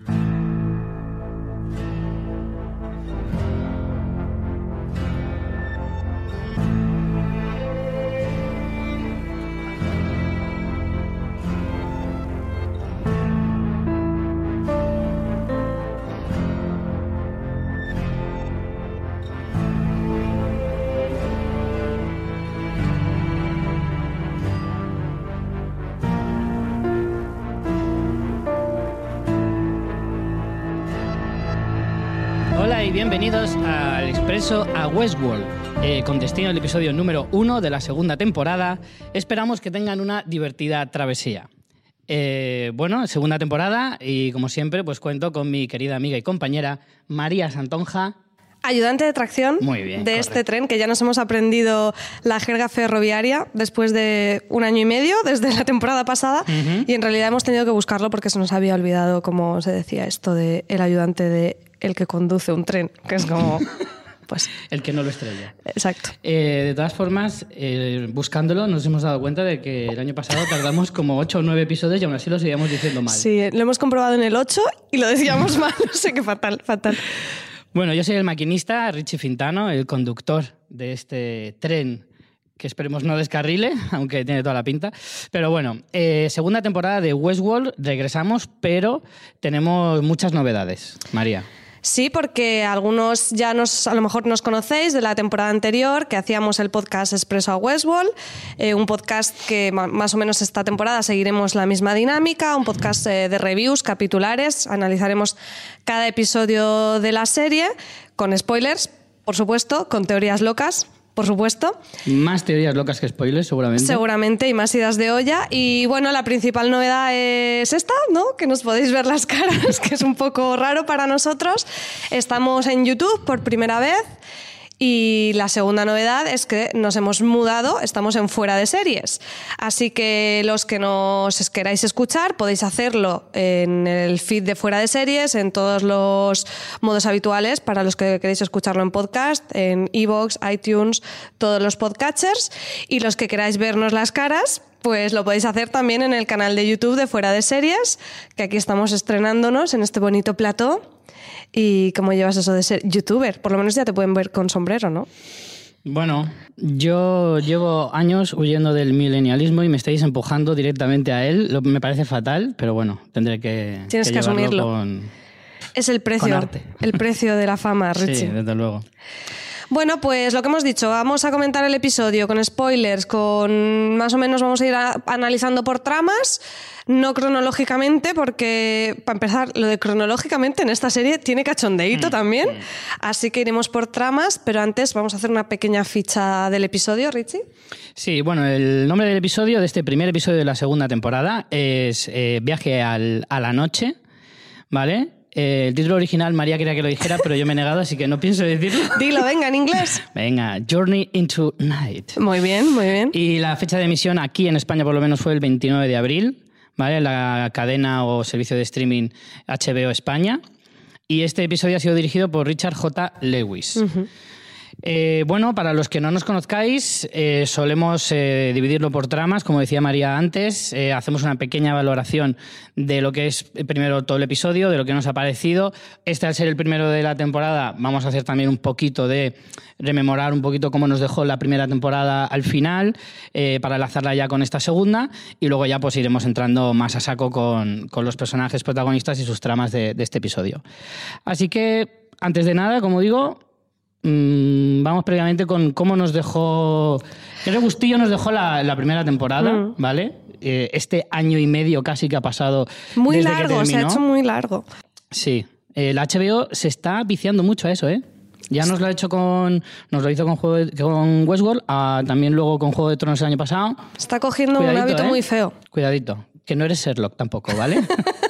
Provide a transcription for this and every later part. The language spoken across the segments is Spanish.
Hola al Expreso a Westworld, eh, con destino al episodio número uno de la segunda temporada. Esperamos que tengan una divertida travesía. Eh, bueno, segunda temporada y como siempre pues cuento con mi querida amiga y compañera María Santonja. Ayudante de tracción Muy bien, de este correcto. tren, que ya nos hemos aprendido la jerga ferroviaria después de un año y medio, desde la temporada pasada, y en realidad hemos tenido que buscarlo porque se nos había olvidado cómo se decía esto de el ayudante de el que conduce un tren, que es como, pues, El que no lo estrella. exacto. Eh, de todas formas, eh, buscándolo nos hemos dado cuenta de que el año pasado tardamos como 8 o 9 episodios y aún así lo seguíamos diciendo mal. Sí, lo hemos comprobado en el 8 y lo decíamos mal, no sé qué fatal, fatal. Bueno, yo soy el maquinista, Richie Fintano, el conductor de este tren que esperemos no descarrile, aunque tiene toda la pinta. Pero bueno, eh, segunda temporada de Westworld, regresamos, pero tenemos muchas novedades, María. Sí, porque algunos ya nos, a lo mejor nos conocéis de la temporada anterior, que hacíamos el podcast Expreso a Westworld, eh, un podcast que más o menos esta temporada seguiremos la misma dinámica, un podcast eh, de reviews capitulares, analizaremos cada episodio de la serie con spoilers, por supuesto, con teorías locas, por supuesto. Más teorías locas que spoilers, seguramente. Seguramente, y más idas de olla. Y bueno, la principal novedad es esta, ¿no? Que nos podéis ver las caras, que es un poco raro para nosotros. Estamos en YouTube por primera vez. Y la segunda novedad es que nos hemos mudado, estamos en fuera de series. Así que los que nos queráis escuchar podéis hacerlo en el feed de fuera de series, en todos los modos habituales para los que queréis escucharlo en podcast, en iVoox, iTunes, todos los podcatchers. Y los que queráis vernos las caras, pues lo podéis hacer también en el canal de YouTube de Fuera de Series, que aquí estamos estrenándonos en este bonito plató. ¿Y cómo llevas eso de ser youtuber? Por lo menos ya te pueden ver con sombrero, ¿no? Bueno, yo llevo años huyendo del milenialismo y me estáis empujando directamente a él. Lo- me parece fatal, pero bueno, tendré que, Tienes que asumirlo. con- Es el precio, arte. el precio de la fama, Sí, Richie. desde luego. Bueno, pues lo que hemos dicho, vamos a comentar el episodio con spoilers, con más o menos vamos a ir a- analizando por tramas, no cronológicamente, porque para empezar, lo de cronológicamente en esta serie tiene Mm, cachondeíto también, así que iremos por tramas, pero antes vamos a hacer una pequeña ficha del episodio, Richie. Sí, bueno, el nombre del episodio, de este primer episodio de la segunda temporada, es eh, Viaje al- a la noche, ¿vale? Eh, el título original, María quería que lo dijera, pero yo me he negado, así que no pienso decirlo. Dilo, venga, en inglés. Venga, Journey into Night. Muy bien, muy bien. Y la fecha de emisión aquí en España por lo menos fue el 29 de abril, ¿vale? La cadena o servicio de streaming HBO España. Y este episodio ha sido dirigido por Richard J. Lewis. Eh, bueno, para los que no nos conozcáis, eh, solemos eh, dividirlo por tramas, como decía María antes. Hacemos una pequeña valoración de lo que es primero todo el episodio, de lo que nos ha parecido. Este, al ser el primero de la temporada, vamos a hacer también un poquito de rememorar un poquito cómo nos dejó la primera temporada al final, para enlazarla ya con esta segunda. Y luego ya pues iremos entrando más a saco con, con los personajes protagonistas y sus tramas de, este episodio. Así que, antes de nada, como digo, vamos previamente con cómo nos dejó. Qué regustillo nos dejó la, la primera temporada, Mm. ¿vale? Eh, este año y medio casi que ha pasado. Muy desde que largo, se ha hecho muy largo. Sí. El HBO se está viciando mucho a eso, ¿eh? Ya nos lo ha hecho con. Nos lo hizo con, Juego de- con Westworld, ah, también luego con Juego de Tronos el año pasado. Está cogiendo un hábito ¿eh? muy feo. Cuidadito. Que no eres Sherlock tampoco, ¿vale?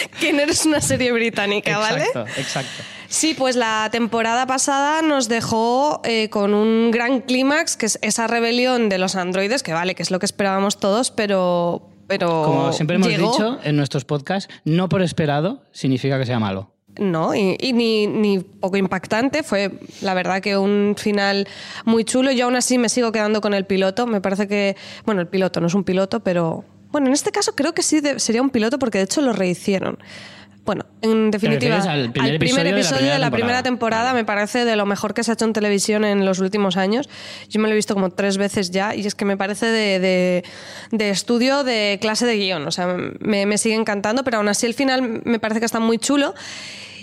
que no eres una serie británica, ¿vale? Exacto, exacto. Sí, pues la temporada pasada nos dejó eh, con un gran clímax, que es esa rebelión de los androides, que vale, que es lo que esperábamos todos, pero... pero Como siempre hemos llegó. dicho en nuestros podcasts, no por esperado significa que sea malo. No, y, y ni, ni poco impactante. Fue, la verdad, que un final muy chulo. Yo aún así me sigo quedando con el piloto. Me parece que, bueno, el piloto no es un piloto, pero bueno, en este caso creo que sí de- sería un piloto porque de hecho lo rehicieron. Bueno, en definitiva, refieres al primer episodio de la episodio primera de la primera temporada. temporada me parece de lo mejor que se ha hecho en televisión en los últimos años. Yo me lo he visto como tres veces ya y es que me parece de, de- de estudio de clase de guion. O sea, me, me sigue encantando, pero aún así el final me parece que está muy chulo.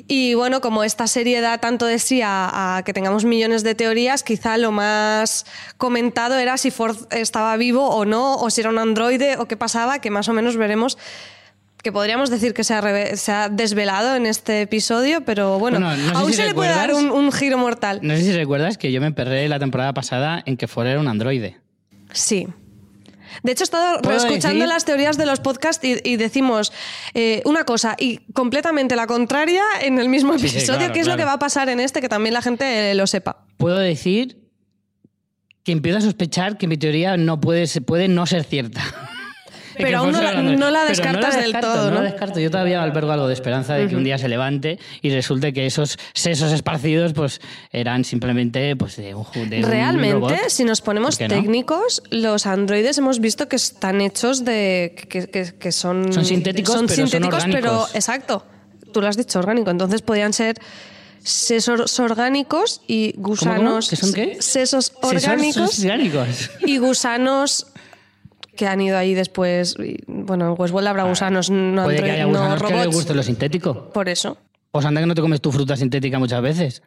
Y bueno, como esta serie da tanto de sí a, a que tengamos millones de teorías, quizá lo más comentado era si Ford estaba vivo o no, o si era un androide o qué pasaba, que más o menos veremos que podríamos decir que se ha, se ha desvelado en este episodio, pero bueno, Bueno, no sé aún si se le puede dar un, un giro mortal. No sé si recuerdas que yo me perré la temporada pasada en que Ford era un androide. Sí. De hecho, he estado ¿Puedo escuchando decir? las teorías de los podcasts y, y decimos eh, una cosa y completamente la contraria en el mismo Sí, sí, episodio, claro, que es lo que va a pasar en este, que también la gente eh, lo sepa. Puedo decir que empiezo a sospechar que mi teoría no puede, puede no ser cierta. Pero aún no la- no descartas del descarto, todo, No ¿no? la descarto. Yo todavía albergo algo de esperanza de que un día se levante y resulte que esos sesos esparcidos pues eran simplemente pues de un, de un Realmente, robot. si nos ponemos técnicos, los androides hemos visto que están hechos de. que, que- que son. Son sintéticos, son pero son sintéticos, pero. Exacto. Tú lo has dicho, orgánico. Entonces podrían ser sesos orgánicos y ¿Cómo, cómo? gusanos. ¿Qué son qué? Sesos Sesos orgánicos orgánicos. y gusanos que han ido ahí después. bueno, en Westworld habrá gusanos, no, Ah, Puede que haya no gusanos que les robots. guste lo sintético. Por eso. Pues anda que no te comes tu fruta sintética muchas veces.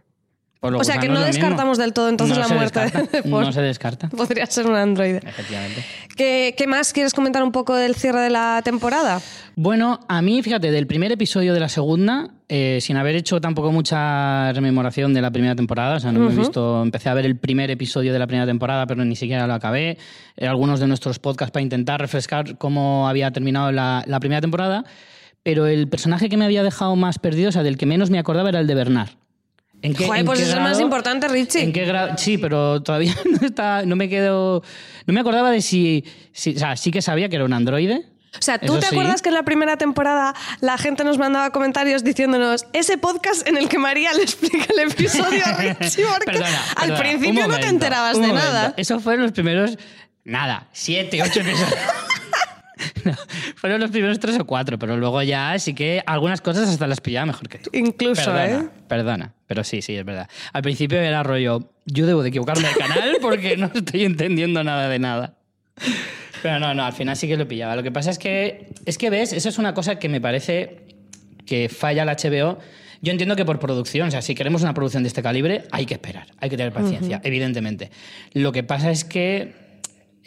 O sea, que no mismo. descartamos del todo entonces No la muerte descarta, de Ford. No se descarta, Podría ser un androide. efectivamente. ¿Qué, qué más quieres comentar un poco del cierre de la temporada? Bueno, a mí, fíjate, del primer episodio de la segunda, eh, sin haber hecho tampoco mucha rememoración de la primera temporada, o sea, no me he visto, empecé a ver el primer episodio de la primera temporada, pero ni siquiera lo acabé. Eh, algunos de nuestros podcasts para intentar refrescar cómo había terminado la, la primera temporada, pero el personaje que me había dejado más perdido, o sea, del que menos me acordaba era el de Bernard. ¿En qué- Joder, en pues qué es el más importante, Richie. ¿En qué grado? Sí, pero todavía no, está, no me quedo. No me acordaba de si, si- O sea, sí que sabía que era un androide. O sea, ¿tú Eso te sí. acuerdas que en la primera temporada la gente nos mandaba comentarios diciéndonos ese podcast en el que María le explica el episodio a Richie? Porque Perdona, al perdona, principio no te enterabas de momento. nada. Eso fueron los primeros. Nada, siete, ocho episodios. No, fueron los primeros tres o cuatro, pero luego ya sí que algunas cosas hasta las pillaba mejor que tú. Incluso, perdona, ¿eh? Perdona, pero sí, sí, es verdad. Al principio era rollo, yo debo de equivocarme de canal porque no estoy entendiendo nada de nada. Pero no, no, al final sí que lo pillaba. Lo que pasa es que, es que ves, eso es una cosa que me parece que falla el HBO. Yo entiendo que por producción, o sea, si queremos una producción de este calibre, hay que esperar, hay que tener paciencia, evidentemente. Lo que pasa es que,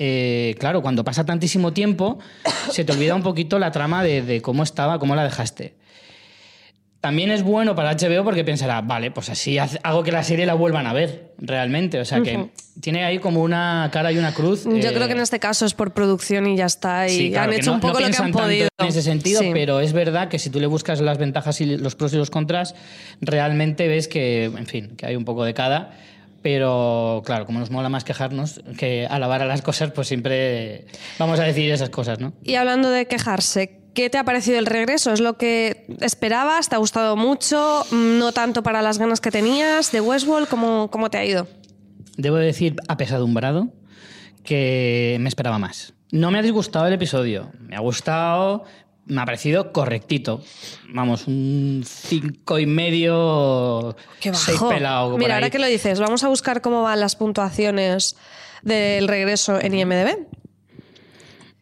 eh, claro, cuando pasa tantísimo tiempo, se te olvida un poquito la trama de, de cómo estaba, cómo la dejaste. También es bueno para HBO porque pensará, vale, pues así hago que la serie la vuelvan a ver, realmente. O sea, que tiene ahí como una cara y una cruz. Yo eh, creo que en este caso es por producción y ya está. Y Sí, claro, han hecho no- un poco no lo que han podido. En ese sentido, Sí. pero es verdad que si tú le buscas las ventajas y los pros y los contras, realmente ves que, en fin, que hay un poco de cada. Pero claro, como nos mola más quejarnos que alabar a las cosas, pues siempre vamos a decir esas cosas, ¿no? Y hablando de quejarse, ¿qué te ha parecido el regreso? ¿Es lo que esperabas? ¿Te ha gustado mucho? ¿No tanto para las ganas que tenías de Westworld? ¿Cómo, cómo te ha ido? Debo decir, apesadumbrado, que me esperaba más. No me ha disgustado el episodio, me ha gustado, me ha parecido correctito. Vamos, un cinco y medio, ¡Qué seis bajo! pelado. por Mira, ahora que lo dices, vamos a buscar cómo van las puntuaciones del regreso en IMDb.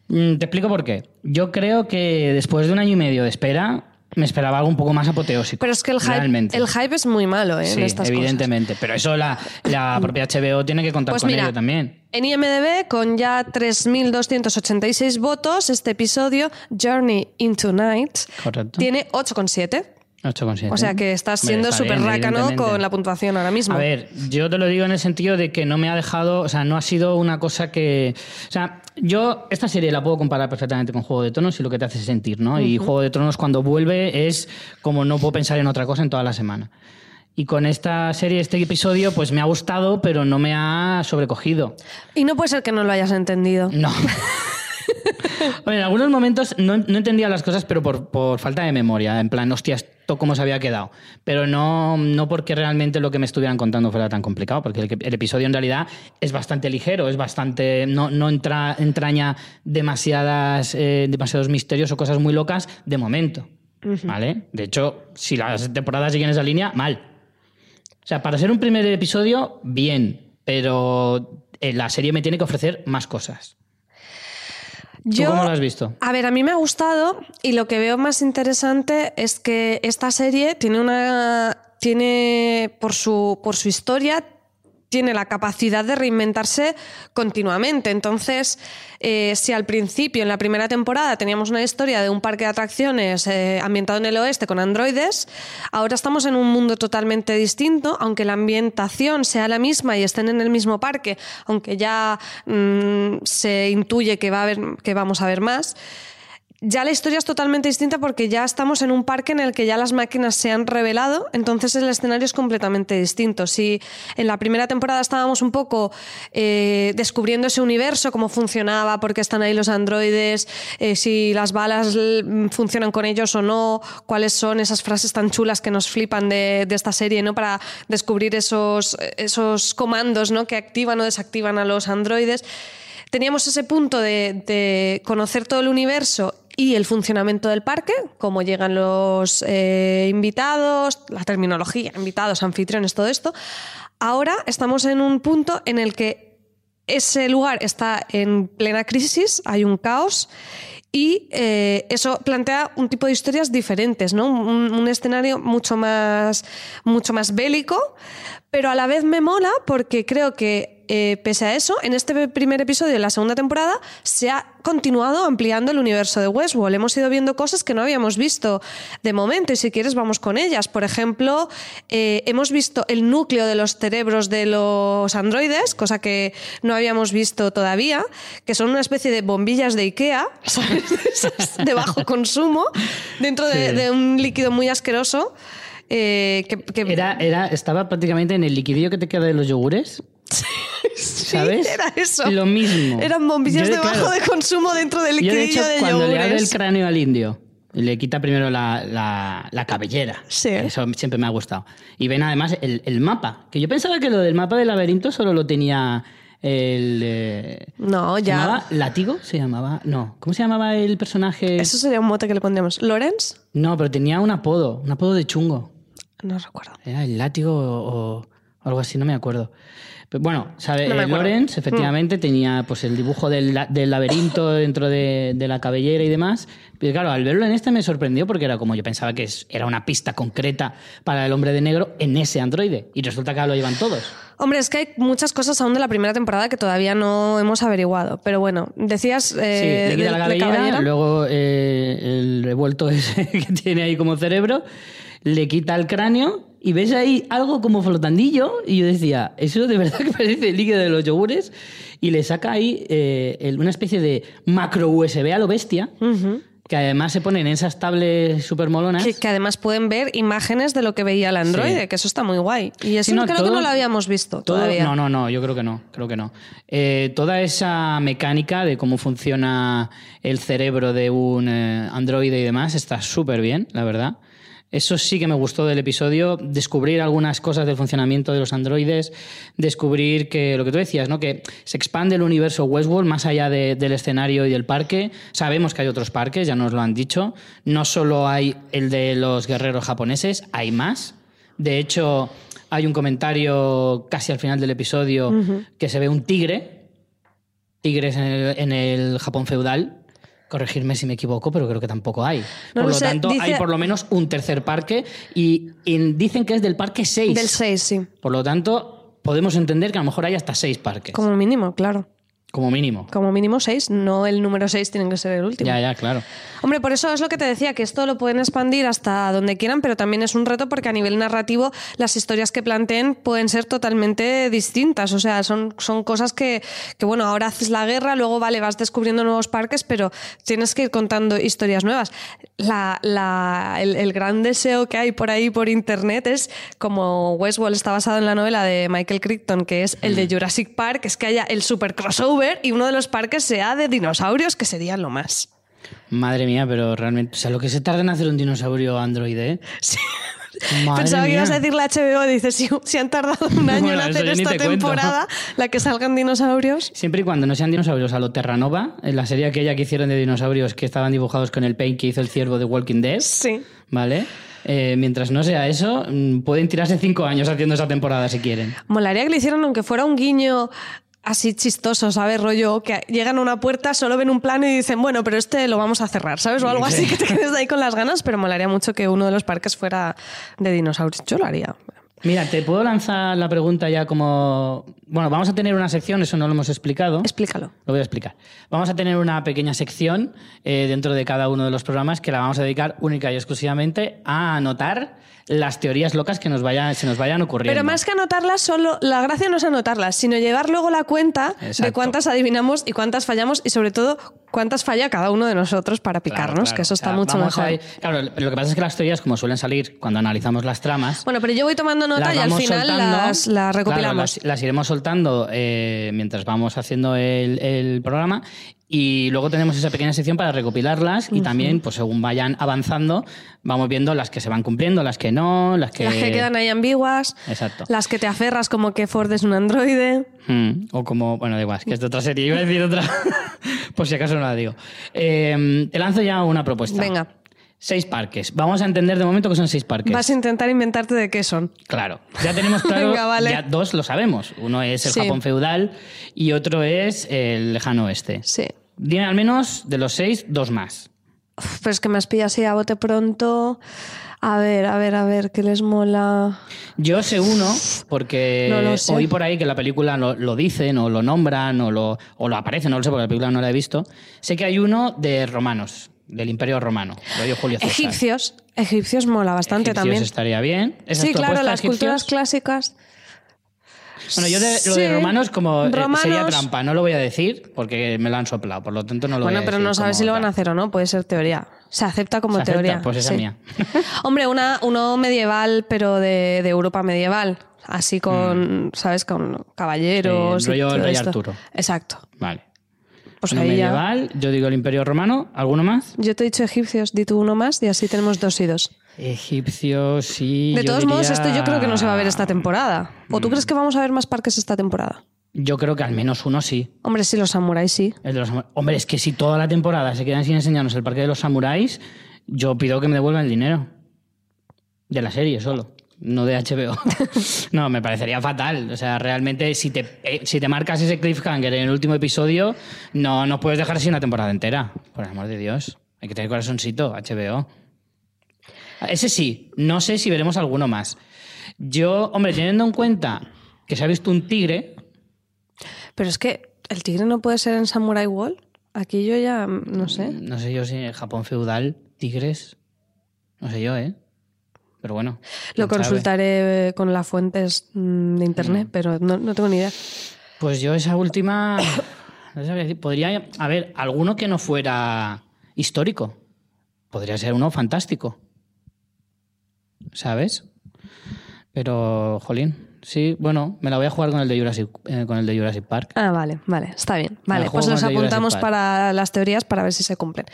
Mm, Te explico por qué. Yo creo que después de un año y medio de espera, me esperaba algo un poco más apoteósico. Pero es que el hype, el hype es muy malo ¿eh? Sí, en estas cosas. evidentemente. Pero eso la, la propia HBO tiene que contar Pues con mira, ello también. En IMDB, con ya 3.286 votos, este episodio, Journey into Night, Correcto. tiene 8,7. 8,7. O sea que estás siendo está súper rácano con la puntuación ahora mismo. A ver, yo te lo digo en el sentido de que no me ha dejado, o sea, no ha sido una cosa que, o sea, yo esta serie la puedo comparar perfectamente con Juego de Tronos y lo que te hace sentir, ¿no? Y Juego de Tronos cuando vuelve es como no puedo pensar en otra cosa en toda la semana. Y con esta serie, este episodio, pues me ha gustado, pero no me ha sobrecogido. Y no puede ser que no lo hayas entendido. No. En algunos momentos no, no entendía las cosas, pero por, por falta de memoria. En plan, hostia, esto cómo se había quedado. Pero no, no porque realmente lo que me estuvieran contando fuera tan complicado, porque el, el episodio en realidad es bastante ligero, es bastante. no, no entra, entraña demasiadas, eh, demasiados misterios o cosas muy locas de momento. ¿Vale? De hecho, si las temporadas siguen esa línea, mal. O sea, para ser un primer episodio, bien, pero eh, la serie me tiene que ofrecer más cosas. ¿Tú cómo lo has visto? A ver, a mí me ha gustado y lo que veo más interesante es que esta serie tiene una. tiene. por su, por su historia. Tiene la capacidad de reinventarse continuamente. Entonces, eh, si al principio, en la primera temporada, teníamos una historia de un parque de atracciones eh, ambientado en el oeste con androides, ahora estamos en un mundo totalmente distinto, aunque la ambientación sea la misma y estén en el mismo parque, aunque ya mm, se intuye que, va a haber, que vamos a ver más. Ya la historia es totalmente distinta porque ya estamos en un parque en el que ya las máquinas se han revelado, entonces el escenario es completamente distinto. Si en la primera temporada estábamos un poco eh, descubriendo ese universo, cómo funcionaba, por qué están ahí los androides, eh, si las balas l- funcionan con ellos o no, cuáles son esas frases tan chulas que nos flipan de, de esta serie, ¿no? Para descubrir esos, esos comandos ¿no? que activan o desactivan a los androides teníamos ese punto de conocer todo el universo y el funcionamiento del parque, cómo llegan los eh, invitados, la terminología, invitados, anfitriones, todo esto. Ahora estamos en un punto en el que ese lugar está en plena crisis, hay un caos y eh, eso plantea un tipo de historias diferentes, ¿no? Un, un escenario mucho más, mucho más bélico, pero a la vez me mola porque creo que eh, pese a eso, en este primer episodio de la segunda temporada se ha continuado ampliando el universo de Westworld. Hemos ido viendo cosas que no habíamos visto de momento y si quieres vamos con ellas. Por ejemplo, eh, hemos visto el núcleo de los cerebros de los androides, cosa que no habíamos visto todavía, que son una especie de bombillas de Ikea, ¿sabes? De bajo consumo, dentro de, Sí. de un líquido muy asqueroso. Eh, que, que- Era, era, estaba prácticamente en el liquidillo que te queda de los yogures. ¿Sabes? Sí, era eso. Lo mismo. Eran bombillas Yo de bajo de consumo dentro del Yo, liquidillo de hecho, de cuando le abre el cráneo al indio, le quita primero la, la- la cabellera. Sí. Eso siempre me ha gustado. Y ven además el, el mapa. Que yo pensaba que lo del mapa del laberinto solo lo tenía el. eh, No, ¿Se ya. llamaba Látigo? ¿Se llamaba? No. ¿Cómo se llamaba el personaje? Eso sería un mote que le pondríamos. ¿Lorenz? No, pero tenía un apodo. Un apodo de chungo. No recuerdo. Era el látigo o, o algo así, no me acuerdo. Pero bueno, sabe, No eh. Mm. Lorenz efectivamente tenía pues el dibujo del, del laberinto dentro de, de la cabellera y demás. Pero claro, al verlo en este me sorprendió porque era como yo pensaba que es- era una pista concreta para el hombre de negro en ese androide. Y resulta que lo llevan todos. Hombre, es que hay muchas cosas aún de la primera temporada que todavía no hemos averiguado. Pero bueno, decías. Sí, Eh, le quita del- la de cabellera, cabellera. luego eh, el revuelto ese que tiene ahí como cerebro, le quita el cráneo y ves ahí algo como flotandillo y yo decía, eso de verdad que parece el líquido de los yogures y le saca ahí eh, el- una especie de macro USB a lo bestia, que además se ponen en esas tablets súper molonas. Que, que además pueden ver imágenes de lo que veía el androide, Sí. que eso está muy guay. Y eso Sí, no, creo todo- que no lo habíamos visto Todo- todavía. No, no, no, yo creo que no, creo que no. Eh, toda esa mecánica de cómo funciona el cerebro de un eh, androide y demás está súper bien, la verdad. Eso sí que me gustó del episodio, descubrir algunas cosas del funcionamiento de los androides, descubrir que lo que tú decías, ¿no? que se expande el universo Westworld más allá de- del escenario y del parque. Sabemos que hay otros parques, ya nos lo han dicho. No solo hay el de los guerreros japoneses, hay más. De hecho, hay un comentario casi al final del episodio que se ve un tigre, tigres en el, en el Japón feudal. Corregirme si me equivoco, pero creo que tampoco hay. No por lo lo sé, tanto, dice- hay por lo menos un tercer parque y, y dicen que es del parque 6. Del 6, sí. Por lo tanto, podemos entender que a lo mejor hay hasta seis parques. Como mínimo, claro. Como mínimo. Como mínimo seis, no el número seis tiene que ser el último. Ya, ya, claro. Hombre, por eso es lo que te decía, que esto lo pueden expandir hasta donde quieran, pero también es un reto porque a nivel narrativo las historias que planteen pueden ser totalmente distintas. O sea, son, son cosas que, que, bueno, ahora haces la guerra, luego, vale, vas descubriendo nuevos parques, pero tienes que ir contando historias nuevas. La, la, el, el gran deseo que hay por ahí por internet es, como Westworld está basado en la novela de Michael Crichton, que es el de Jurassic Park, es que haya el super crossover y uno de los parques sea de dinosaurios, que sería lo más. Madre mía, pero realmente, o sea, lo que se tarda en hacer un dinosaurio androide. ¿eh? Sí. Madre Pensaba que ibas a decir la HBO, dices, si, si han tardado un año Bueno, en hacer esta te cuento. temporada, la que salgan dinosaurios. Siempre y cuando no sean dinosaurios a lo Terranova, en la serie aquella que hicieron de dinosaurios que estaban dibujados con el paint que hizo el ciervo de Walking Dead, Sí. ¿vale? Eh, mientras no sea eso, mm, pueden tirarse cinco años haciendo esa temporada si quieren. Molaría que le hicieran, aunque fuera un guiño así chistoso, ¿sabes? Rollo, que llegan a una puerta, solo ven un plano y dicen, bueno, pero este lo vamos a cerrar, ¿sabes? O algo así que te quedes ahí con las ganas, pero molaría mucho que uno de los parques fuera de dinosaurios. Yo lo haría. Mira, te puedo lanzar la pregunta ya como... Bueno, vamos a tener una sección, eso no lo hemos explicado. Explícalo. Lo voy a explicar. Vamos a tener una pequeña sección eh, dentro de cada uno de los programas que la vamos a dedicar única y exclusivamente a anotar las teorías locas que nos vayan, se nos vayan ocurriendo. Pero más que anotarlas, solo la gracia no es anotarlas, sino llevar luego la cuenta de Exacto. cuántas adivinamos y cuántas fallamos y sobre todo cuántas falla cada uno de nosotros para Claro, picarnos, claro. que eso O está sea, mucho mejor. a claro, lo que pasa es que las teorías, como suelen salir cuando analizamos las tramas, Bueno, pero yo voy tomando nota y al final soltando. las, las Claro, recopilamos. las, las iremos soltando eh, mientras vamos haciendo el, el programa y luego tenemos esa pequeña sección para recopilarlas y también, pues según vayan avanzando, vamos viendo las que se van cumpliendo, las que no, las que... Las que quedan ahí ambiguas, Exacto. las que te aferras como que Ford es un androide. Mm, o como, bueno, da igual, es que es de otra serie, iba a decir otra, por si acaso no la digo. Eh, te lanzo ya una propuesta. Venga. Seis parques. Vamos a entender de momento que son seis parques. Vas a intentar inventarte de qué son. Claro, ya tenemos claro, Venga, vale. ya dos lo sabemos. Uno es el Sí. Japón feudal y otro es el lejano oeste. Sí. Dime al menos de los seis, dos más. Uf, Pero es que me has pillado así a bote pronto. A ver, a ver, a ver, ¿qué les mola? Yo sé uno porque No sé. oí por ahí que la película lo, lo dicen o lo nombran o lo, o lo aparece, no lo sé porque la película no la he visto. Sé que hay uno de romanos, del Imperio Romano, lo dio Julio César. Egipcios. Egipcios mola bastante Egipcios también. estaría bien. ¿Esa Sí, claro, las egipcios? culturas clásicas. Bueno, yo de, lo Sí. de romanos como eh, sería trampa, no lo voy a decir porque me lo han soplado, por lo tanto no lo Bueno, voy a pero no sabes si lo van a hacer o no, puede ser teoría. Se acepta como ¿Se acepta? teoría. Pues esa sí. mía. Hombre, una, uno medieval, pero de, de Europa medieval. Así con, ¿sabes? Con caballeros. Sí, y rollo todo Rey esto. Arturo. Exacto. Vale. Pues Uno ahí ya. medieval, yo digo el Imperio Romano, ¿alguno más? Yo te he dicho egipcios, di tú uno más y así tenemos dos y dos. Egipcios, sí. De todos modos, esto yo creo que no se va a ver esta temporada. ¿O tú crees que vamos a ver más parques esta temporada? Yo creo que al menos uno sí. Hombre, sí, los samuráis sí. El de los samu- Hombre, es que si toda la temporada se quedan sin enseñarnos el parque de los samuráis, yo pido que me devuelvan el dinero. De la serie solo, no de HBO. no, me parecería fatal. O sea, realmente, si te, eh, si te marcas ese cliffhanger en el último episodio, no, no puedes dejar así una temporada entera. Por el amor de Dios. Hay que tener corazoncito, HBO. Ese sí, no sé si veremos alguno más. Yo, hombre, teniendo en cuenta que se ha visto un tigre, Pero es que el tigre no puede ser en Samurai Wall. Aquí yo ya, mm, no sé. No sé yo si en Japón feudal, tigres. No sé yo, ¿eh? Pero bueno. Lo sabe. consultaré con las fuentes mm, de internet, pero no, no tengo ni idea. Pues yo esa última. No decir. Podría. A ver, alguno que no fuera histórico. Podría ser uno fantástico. ¿Sabes? Pero, jolín. Sí, bueno, me la voy a jugar con el de Jurassic, eh, con el de Jurassic Park. Ah, vale, vale, está bien. Vale, pues Jurassic apuntamos para las teorías para ver si se cumplen.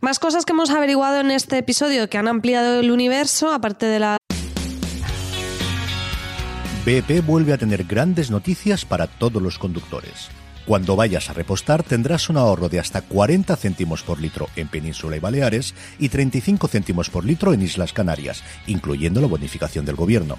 Más cosas que hemos averiguado en este episodio que han ampliado el universo, aparte de la BP vuelve a tener grandes noticias para todos los conductores. Cuando vayas a repostar tendrás un ahorro de hasta 40 céntimos por litro en Península y Baleares y 35 céntimos por litro en Islas Canarias, incluyendo la bonificación del gobierno.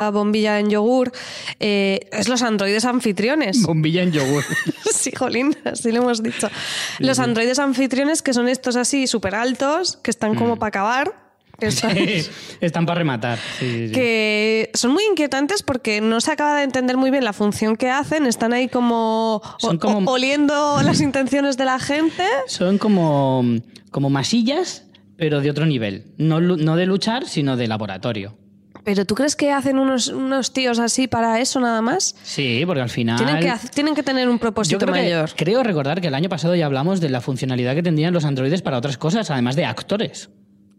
La bombilla en yogur eh, es los androides anfitriones. Bombilla en yogur. Sí, jolín, así lo hemos dicho. Los androides anfitriones que son estos así súper altos, que están como para acabar. que son- Están para rematar. Sí, sí, sí. que son muy inquietantes porque no se acaba de entender muy bien la función que hacen, están ahí como, Son como- oliendo las intenciones de la gente. Son como, como masillas, pero de otro nivel. No, no de luchar, sino de laboratorio. Pero ¿tú crees que hacen unos, unos tíos así para eso nada más? Sí, porque al final... Tienen que, hac- tienen que tener un propósito creo, que- mayor. creo recordar que el año pasado ya hablamos de la funcionalidad que tendrían los androides para otras cosas, además de actores.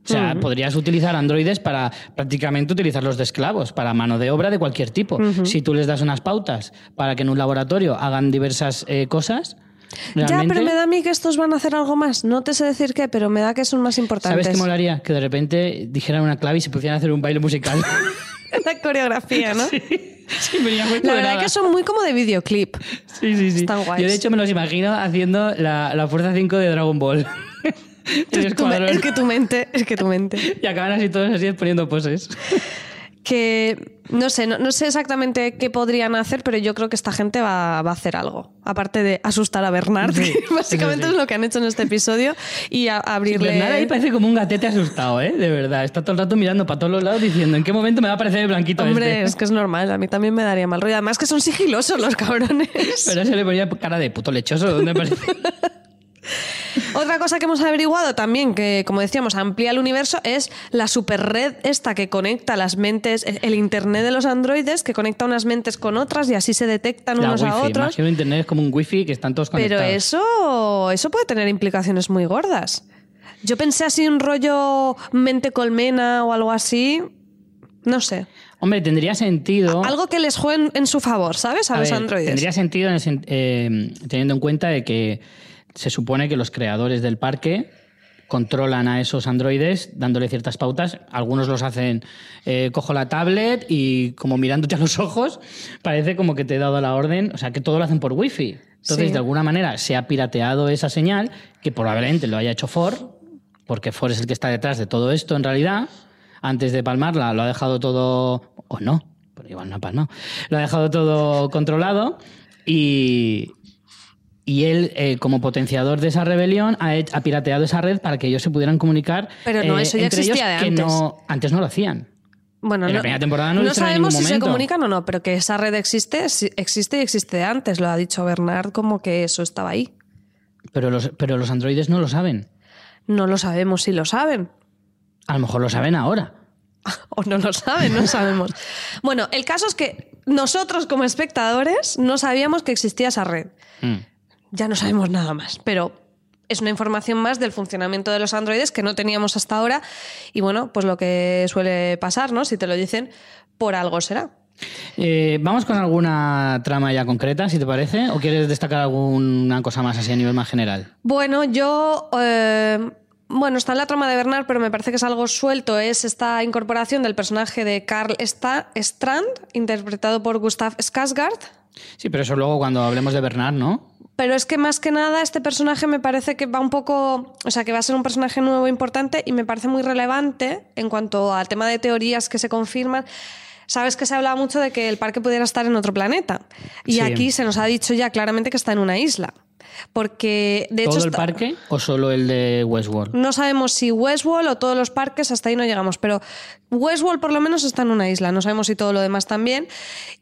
O sea, podrías utilizar androides para prácticamente utilizarlos de esclavos, para mano de obra de cualquier tipo. Si tú les das unas pautas para que en un laboratorio hagan diversas eh, cosas, Ya, pero me da a mí que estos van a hacer algo más. No te sé decir qué, pero me da que son más importantes. ¿Sabes qué molaría? Que de repente dijeran una clave y se pusieran a hacer un baile musical. La coreografía, ¿no? sí, venía muy La verdad cuadrada. que son muy como de videoclip. Sí, sí, sí. Están guays. Yo de hecho me los imagino haciendo la, la Fuerza 5 de Dragon Ball. El Tu- es que tu mente, es que tu mente. Y acaban así todos así poniendo poses. Que no sé, no, no sé exactamente qué podrían hacer, pero yo creo que esta gente va, va a hacer algo. Aparte de asustar a Bernard, Sí, que básicamente sí. es lo que han hecho en este episodio, y a- abrirle. Bernard ahí parece como un gatete asustado, ¿eh? De verdad. Está todo el rato mirando para todos los lados diciendo ¿en qué momento me va a aparecer el blanquito Hombre, este? es que es normal, a mí también me daría mal rollo. Además que son sigilosos los cabrones. Pero se le ponía cara de puto lechoso, ¿dónde parece? Otra cosa que hemos averiguado también, que como decíamos, amplía el universo, es la superred esta que conecta las mentes, el el internet de los androides, que conecta unas mentes con otras y así se detectan La unos wifi. a otros. Imagino internet es como un wifi que están todos Pero conectados. eso, eso puede tener implicaciones muy gordas. Yo pensé así un rollo mente colmena o algo así. No sé. Hombre, tendría sentido... Algo que les juegue en, su favor, ¿sabes? A, A los ver, androides. Tendría sentido en el sen- eh, teniendo en cuenta de que se supone que los creadores del parque controlan a esos androides dándole ciertas pautas. Algunos los hacen, eh, cojo la tablet y como mirándote a los ojos, parece como que te he dado la orden, o sea, que todo lo hacen por wifi. Entonces, Sí. de alguna manera, se ha pirateado esa señal, que probablemente lo haya hecho Ford, porque Ford es el que está detrás de todo esto en realidad. Antes de palmarla, lo ha dejado todo, o no, pero igual no ha palmado, lo ha dejado todo controlado y, y él, eh, como potenciador de esa rebelión, ha, pirateado esa red para que ellos se pudieran comunicar. Pero no, eh, eso ya entre ellos existía de que antes. no, antes no lo hacían. Bueno, En la primera temporada no lo hicieron en sabemos ningún si se comunican o no, pero que esa red existe, existe y existe de antes. Lo ha dicho Bernard como que eso estaba ahí. Pero los, pero los androides no lo saben. No lo sabemos si lo saben. A lo mejor lo saben ahora. O no lo saben, no sabemos. Bueno, el caso es que nosotros como espectadores no sabíamos que existía esa red. Mm. Ya no sabemos nada más, pero es una información más del funcionamiento de los androides que no teníamos hasta ahora. Y bueno, pues lo que suele pasar, ¿no? Si te lo dicen, por algo será. Eh, Vamos con alguna trama ya concreta, si te parece, o quieres destacar alguna cosa más así a nivel más general. Bueno, yo. eh, bueno, está en la trama de Bernard, pero me parece que es algo suelto. Es esta incorporación del personaje de Carl Strand, interpretado por Gustav Skarsgård. Sí, pero eso luego cuando hablemos de Bernard, ¿no? Pero es que más que nada este personaje me parece que va un poco, o sea, que va a ser un personaje nuevo importante y me parece muy relevante en cuanto al tema de teorías que se confirman. sabes que se hablaba mucho de que el parque pudiera estar en otro planeta. Y Sí. aquí se nos ha dicho ya claramente que está en una isla. Porque, de hecho, ¿Todo el parque o solo el de Westworld? no sabemos si Westworld o todos los parques, hasta ahí no llegamos, pero Westworld por lo menos está en una isla, no sabemos si todo lo demás también.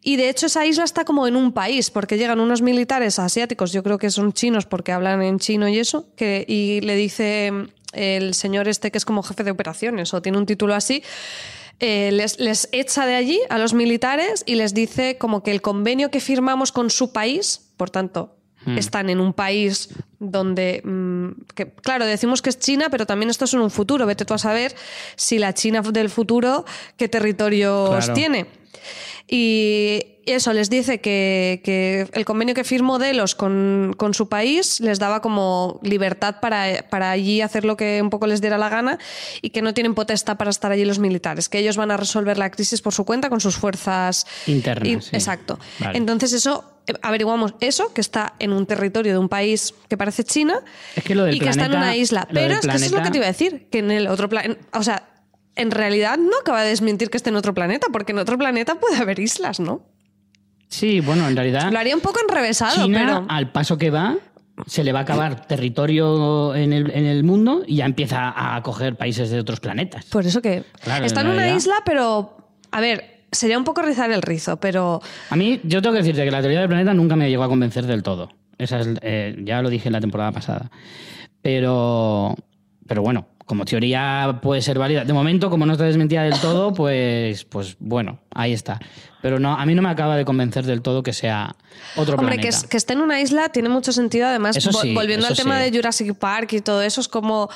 Y de hecho esa isla está como en un país, porque llegan unos militares asiáticos, yo creo que son chinos porque hablan en chino y eso, que, y le dice mm, el señor este que es como jefe de operaciones o tiene un título así. eh, les, les echa de allí a los militares y les dice como que el convenio que firmamos con su país, por tanto, están en un país donde, mm, que, claro, decimos que es China, pero también esto es en un futuro. Vete tú a saber si la China del futuro, qué territorios Claro. tiene. Y eso les dice que, que el convenio que firmó Delos con, con su país les daba como libertad para, para allí hacer lo que un poco les diera la gana y que no tienen potestad para estar allí los militares, que ellos van a resolver la crisis por su cuenta con sus fuerzas Internas, in- sí. Exacto. Vale. Entonces eso, eh, averiguamos eso, que está en un territorio de un país que parece China Es que lo del y que está en una isla. Pero es que eso es lo que te iba a decir, que en el otro planeta, o sea, en realidad no acaba de desmentir que esté en otro planeta, porque en otro planeta puede haber islas, ¿no? Sí, bueno, en realidad. Lo haría un poco enrevesado, China, pero... al paso que va, se le va a acabar territorio en el, en el mundo y ya empieza a coger países de otros planetas. Por eso que Claro, está en en una isla, pero... A ver, sería un poco rizar el rizo, pero... A mí, yo tengo que decirte que la teoría del planeta nunca me llegó a convencer del todo. Esa es, eh, ya lo dije en la temporada pasada. Pero, pero bueno, como teoría puede ser válida. De momento, como no está desmentida del todo, pues, pues bueno, ahí está. Pero no, a mí no me acaba de convencer del todo que sea otro Hombre, planeta. que, es- que esté en una isla tiene mucho sentido. Además, sí, volviendo al tema de Jurassic Park y todo eso, es como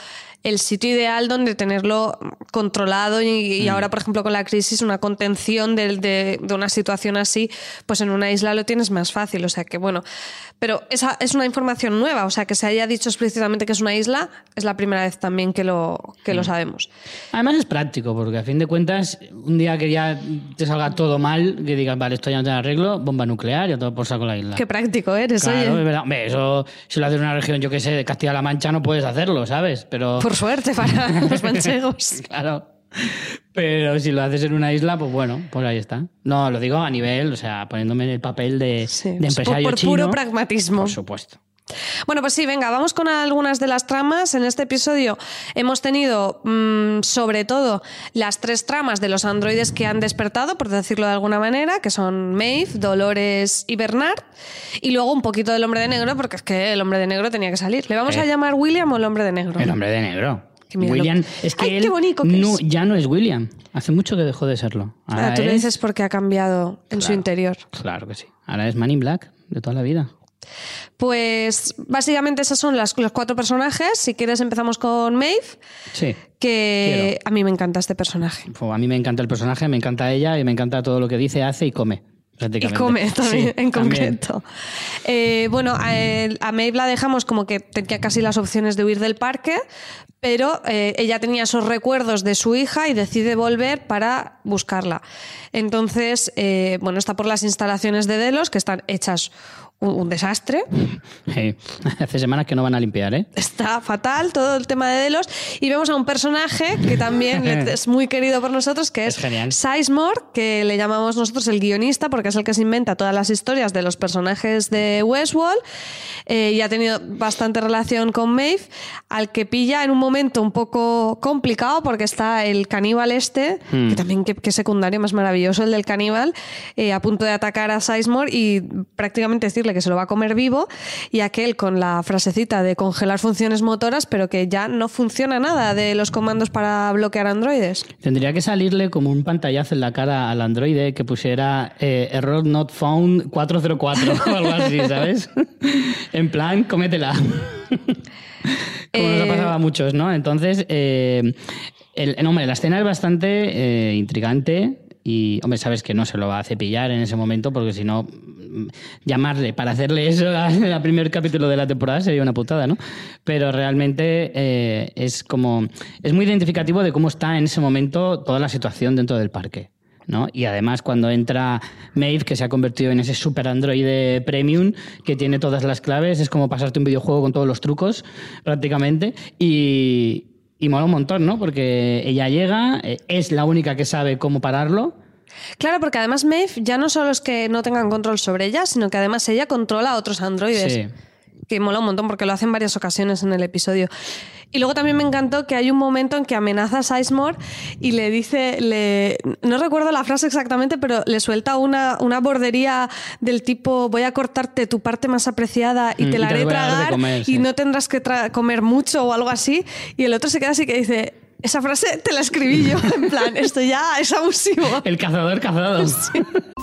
el sitio ideal donde tenerlo controlado y, Mm. ahora, por ejemplo, con la crisis, una contención de, de una situación así, pues en una isla lo tienes más fácil. O sea que, bueno, pero esa es una información nueva. O sea, que se haya dicho explícitamente que es una isla, es la primera vez también que lo, que Mm. lo sabemos. Además es práctico, porque a fin de cuentas, un día que ya te salga todo mal, que digas, vale, esto ya no tiene arreglo, bomba nuclear, ya todo por saco la isla. Qué práctico eres, Claro, es oye. verdad. Hombre, eso, si lo haces en una región, yo que sé, de Castilla-La Mancha, no puedes hacerlo, ¿sabes? Pero. Por suerte para los manchegos. Claro. Pero si lo haces en una isla, pues bueno, pues ahí está. No, lo digo a nivel, o sea, poniéndome en el papel de, Sí, de por- empresario por chino. puro pragmatismo. Por supuesto. Bueno, pues sí, venga, vamos con algunas de las tramas. En este episodio hemos tenido, mm, sobre todo, las tres tramas de los androides que han despertado, por decirlo de alguna manera, que son Maeve, Dolores y Bernard. Y luego un poquito del hombre de negro, porque es que el hombre de negro tenía que salir. ¿Le vamos Eh. a llamar William o el hombre de negro? El hombre de negro. William, lo- es que Ay, él qué bonito que no, es. ya no es William. Hace mucho que dejó de serlo. Ah, Ahora tú lo es- dices porque ha cambiado en su Claro. interior. Claro que sí. Ahora es Man in Black de toda la vida. Pues básicamente esos son las- los cuatro personajes. Si quieres empezamos con Maeve, Sí. que a mí me encanta este personaje. Pues a mí me encanta el personaje, me encanta ella y me encanta todo lo que dice, hace y come. Y come también, Sí, en también. concreto. Eh, bueno, a Maeve la dejamos como que tenía casi las opciones de huir del parque, pero eh, ella tenía esos recuerdos de su hija y decide volver para buscarla. Entonces, eh, bueno, está por las instalaciones de Delos, que están hechas un, desastre. Sí. Hace semanas que no van a limpiar, ¿eh? Está fatal todo el tema de Delos. Y vemos a un personaje que también es muy querido por nosotros, que es, Es genial. Sizemore, que le llamamos nosotros el guionista, porque es el que se inventa todas las historias de los personajes de Westworld. Eh, y ha tenido bastante relación con Maeve, al que pilla en un momento un poco complicado, porque está el caníbal este, Hmm. que también qué secundario más maravilloso el del caníbal, eh, a punto de atacar a Sizemore y prácticamente decirle que se lo va a comer vivo, y aquel con la frasecita de congelar funciones motoras, pero que ya no funciona nada de los comandos para bloquear androides. Tendría que salirle como un pantallazo en la cara al androide que pusiera eh, error not found 404 o algo así, ¿sabes? en plan, cómetela. como nos ha Eh, pasado a muchos, ¿no? Entonces, eh, el, no, hombre, la escena es bastante eh, intrigante y, hombre, sabes que no se lo va a cepillar en ese momento porque si no, llamarle para hacerle eso al primer capítulo de la temporada sería una putada, ¿no? Pero realmente eh, es como, es muy identificativo de cómo está en ese momento toda la situación dentro del parque. ¿no? Y además cuando entra Maeve, que se ha convertido en ese super androide premium, que tiene todas las claves, es como pasarte un videojuego con todos los trucos, prácticamente, y, y mola un montón, ¿no? Porque ella llega, eh, es la única que sabe cómo pararlo, Claro, porque además Maeve ya no solo es que no tengan control sobre ella, sino que además ella controla a otros androides. Sí. Que mola un montón porque lo hace en varias ocasiones en el episodio. Y luego también me encantó que hay un momento en que amenaza a Sizemore y le dice, le, no recuerdo la frase exactamente, pero le suelta una, una bordería del tipo voy a cortarte tu parte más apreciada y Mm, te la y te haré tragar comer, y sí. no tendrás que comer mucho o algo así. Y el otro se queda así que dice, esa frase te la escribí yo, en plan, esto ya es abusivo. El cazador cazado.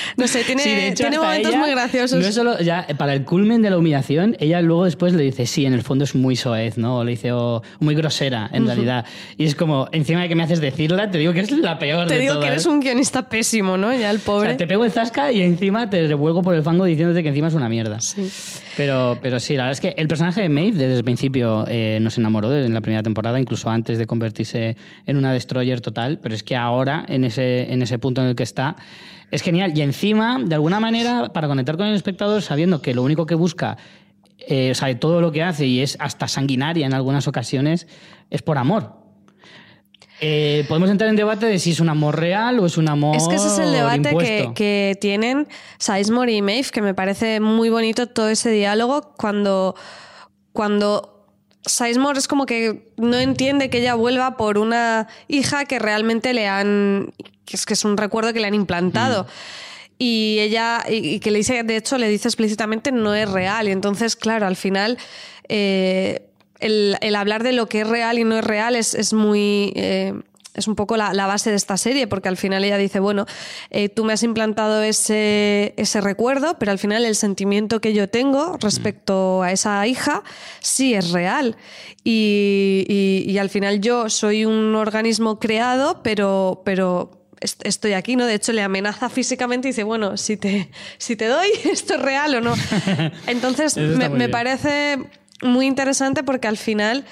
No sé, tiene, Sí, hecho, tiene momentos muy graciosos. No es solo, ya, para el culmen de la humillación, ella luego después le dice, sí, en el fondo es muy soez, ¿no? O le dice, o muy grosera, en realidad. Y es como, encima de que me haces decirla, te digo que es la peor Te de digo todas. que eres un guionista pésimo, ¿no? Ya el O pobre. sea, te pego el zasca y encima te revuelco por el fango diciéndote que encima es una mierda. Pero, pero sí, la verdad es que el personaje de Maeve desde el principio eh, nos enamoró de- en la primera temporada, incluso antes de convertirse en una destroyer total, pero es que ahora, en ese, en ese punto en el que está, es genial. Y encima, de alguna manera, para conectar con el espectador, sabiendo que lo único que busca, eh, o sea, todo lo que hace y es hasta sanguinaria en algunas ocasiones, es por amor. Eh, podemos entrar en debate de si es un amor real o es un amor Es que ese es el debate que, que tienen Sizemore y Maeve, que me parece muy bonito todo ese diálogo cuando, cuando Sizemore es como que no entiende que ella vuelva por una hija que realmente le han. que es que es un recuerdo que le han implantado. Y ella, y, que le dice, de hecho, le dice explícitamente no es real. Y entonces, claro, al final. eh, el, hablar de lo que es real y no es real es, es muy. eh, es un poco la, la base de esta serie, porque al final ella dice, bueno, eh, tú me has implantado ese, ese recuerdo, pero al final el sentimiento que yo tengo respecto a esa hija sí es real. Y, y- y al final yo soy un organismo creado, pero, pero est- estoy aquí, ¿no? De hecho, le amenaza físicamente y dice, bueno, si te, si te doy, ¿esto es real o no? Entonces, me, parece muy interesante porque al final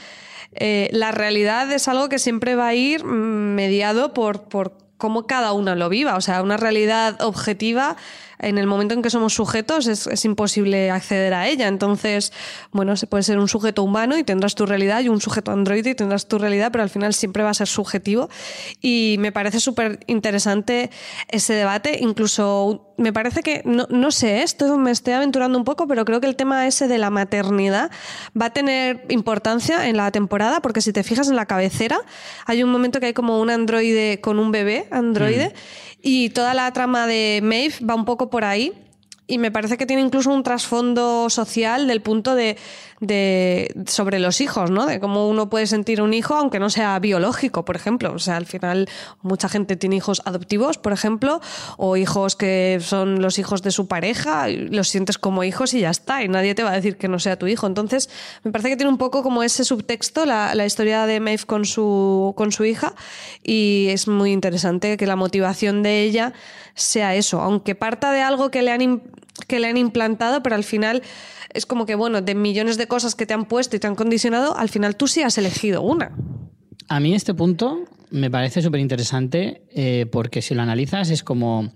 eh, la realidad es algo que siempre va a ir mediado por, por cómo cada uno lo viva. O sea, una realidad objetiva, en el momento en que somos sujetos, es, es imposible acceder a ella. Entonces, bueno, se puede ser un sujeto humano y tendrás tu realidad, y un sujeto androide y tendrás tu realidad, pero al final siempre va a ser subjetivo. Y me parece súper interesante ese debate. Incluso me parece que, no, no sé, esto me estoy aventurando un poco, pero creo que el tema ese de la maternidad va a tener importancia en la temporada, porque si te fijas en la cabecera, hay un momento que hay como un androide con un bebé androide, y toda la trama de Maeve va un poco por ahí. Y me parece que tiene incluso un trasfondo social del punto de, de- sobre los hijos, ¿no? De cómo uno puede sentir un hijo aunque no sea biológico, por ejemplo. O sea, al final mucha gente tiene hijos adoptivos, por ejemplo, o hijos que son los hijos de su pareja, los sientes como hijos y ya está, y nadie te va a decir que no sea tu hijo. Entonces, me parece que tiene un poco como ese subtexto la, la historia de Maeve con su, con su hija, y es muy interesante que la motivación de ella sea eso, aunque parta de algo que le han, que le han implantado, pero al final es como que, bueno, de millones de cosas que te han puesto y te han condicionado, al final tú sí has elegido una. A mí este punto me parece súper interesante eh, porque si lo analizas es como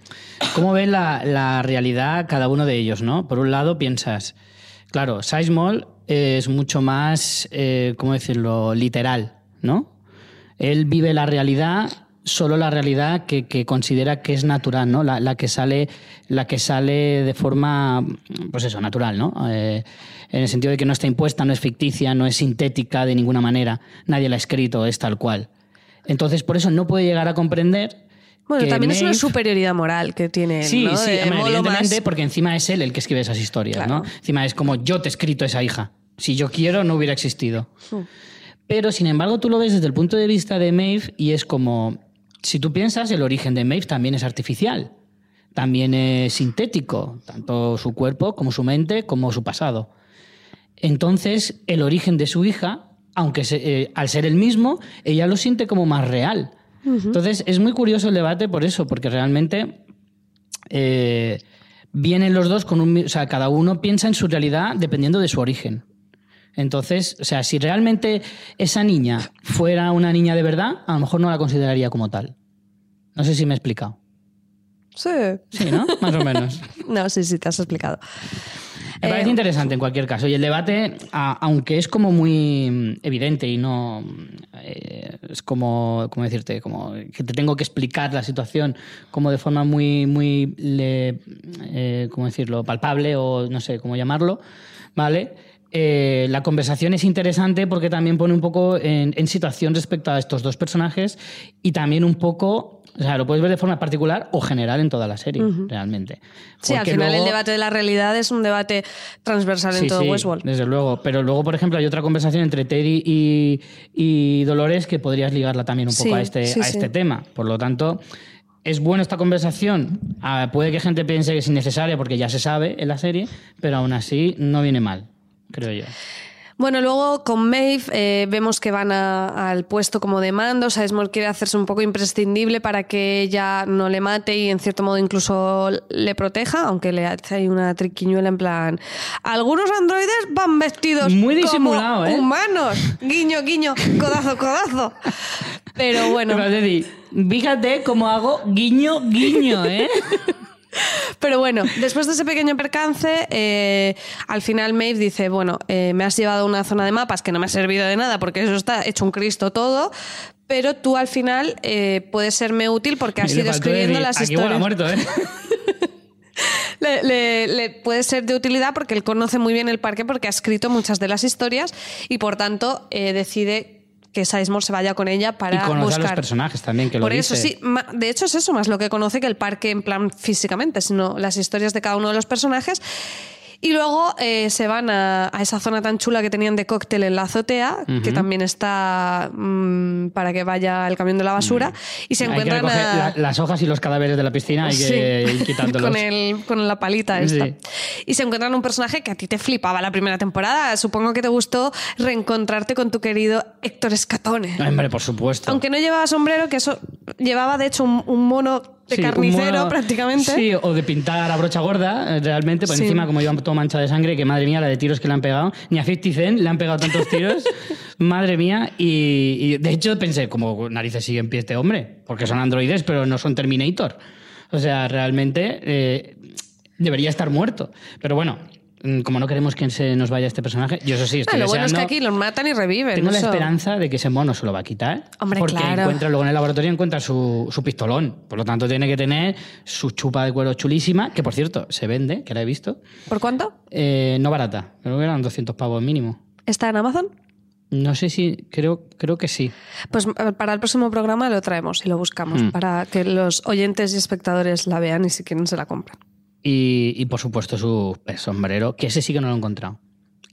cómo ven la, realidad cada uno de ellos, ¿no? Por un lado piensas, claro, Sizemore es mucho más, eh, ¿cómo decirlo?, literal, ¿no? Él vive la realidad, solo la realidad que, que considera que es natural, ¿no? La, la que sale, la que sale de forma, pues eso, natural, ¿no? Eh, en el sentido de que no está impuesta, no es ficticia, no es sintética de ninguna manera. Nadie la ha escrito, es tal cual. Entonces, por eso no puede llegar a comprender. Bueno, que también es una superioridad moral que tiene él, Sí, ¿no? sí, De hombre, modo evidentemente, más- porque encima es él el que escribe esas historias, Claro. ¿no? Encima es como yo te he escrito esa hija. Si yo quiero, no hubiera existido. Hmm. Pero, sin embargo, tú lo ves desde el punto de vista de Maeve y es como, si tú piensas, el origen de Maeve también es artificial, también es sintético, tanto su cuerpo como su mente, como su pasado. Entonces, el origen de su hija, aunque se- eh, al ser el mismo, ella lo siente como más real. Entonces, es muy curioso el debate por eso, porque realmente eh, vienen los dos con un... O sea, cada uno piensa en su realidad dependiendo de su origen. Entonces, o sea, si realmente esa niña fuera una niña de verdad, a lo mejor no la consideraría como tal. No sé si me he explicado. Sí. Sí, ¿no? Más o menos. No, sí, sí, te has explicado. Me parece Eh, interesante en cualquier caso. Y el debate, a- aunque es como muy evidente y no. eh, es como. ¿Cómo decirte? Como que te tengo que explicar la situación como de forma muy. muy le- eh, ¿Cómo decirlo? Palpable o no sé cómo llamarlo. ¿Vale? Eh, la conversación es interesante porque también pone un poco en, en situación respecto a estos dos personajes y también un poco. O sea, lo puedes ver de forma particular o general en toda la serie, realmente. Sí, al Porque final el debate de la realidad es un debate transversal en Sí, todo sí, Westworld. Desde luego. Pero luego, por ejemplo, hay otra conversación entre Teddy y, y Dolores que podrías ligarla también un poco Sí, a, este, a este tema. Por lo tanto, es buena esta conversación. Ah, puede que gente piense que es innecesaria porque ya se sabe en la serie, pero aún así no viene mal, creo yo. Bueno, luego con Maeve eh, vemos que van a- al puesto como de mando. Sizemore quiere hacerse un poco imprescindible para que ella no le mate y en cierto modo incluso le proteja, aunque le hace ahí una triquiñuela en plan. Algunos androides van vestidos Muy disimulado, como ¿eh? humanos. Guiño, guiño, codazo, codazo. Pero bueno. Pero, fíjate cómo hago guiño, guiño, ¿eh? Pero bueno, después de ese pequeño percance, eh, al final Maeve dice, bueno, eh, me has llevado a una zona de mapas que no me ha servido de nada porque eso está hecho un Cristo todo, pero tú al final eh, puedes serme útil porque has ido escribiendo las Aquí historias. muerto, ¿eh? Le, le- le puede ser de utilidad porque él conoce muy bien el parque porque ha escrito muchas de las historias y por tanto eh, decide que Sizemore se vaya con ella Y para conocer buscar. a los personajes también, que lo Por eso sí, de hecho es eso más lo que conoce que el parque en plan físicamente, sino las historias de cada uno de los personajes. Y luego eh, se van a, a esa zona tan chula que tenían de cóctel en la azotea, que también está mm, para que vaya el camión de la basura, y se Hay que encuentran a... la- las hojas y los cadáveres de la piscina, hay que Sí, ir quitándolos. con, el, con la palita esta. Sí. Y se encuentran un personaje que a ti te flipaba la primera temporada. Supongo que te gustó reencontrarte con tu querido Héctor Escatone. Hombre, por supuesto. Aunque no llevaba sombrero, que eso llevaba de hecho un, un mono de Sí, carnicero mono- prácticamente. Sí, o de pintar a brocha gorda, eh, realmente, por Sí. encima, como iba todo mancha de sangre, que madre mía, la de tiros que le han pegado. Ni a 50 Cent le han pegado tantos tiros. madre mía. Y, y, de hecho pensé, como narices sigue en pie este hombre, porque son androides, pero no son Terminator. O sea, realmente eh, debería estar muerto. Pero bueno. Mm, Como no queremos que se nos vaya este personaje, yo eso sí, estoy lo bueno es que aquí los matan y reviven. tengo la esperanza de que ese mono se lo va a quitar. Hombre, porque claro. encuentra luego en el laboratorio encuentra su, su pistolón. Por lo tanto, tiene que tener su chupa de cuero chulísima, que por cierto, se vende, que la he visto. ¿Por cuánto? Eh, no barata, creo que eran 200 pavos mínimo. ¿Está en Amazon? No sé si, creo, creo que sí. Pues eh, para el próximo programa lo traemos y lo buscamos Mm. para que los oyentes y espectadores la vean y si quieren se la compran. Y, y, por supuesto su sombrero, que ese sí que no lo he encontrado.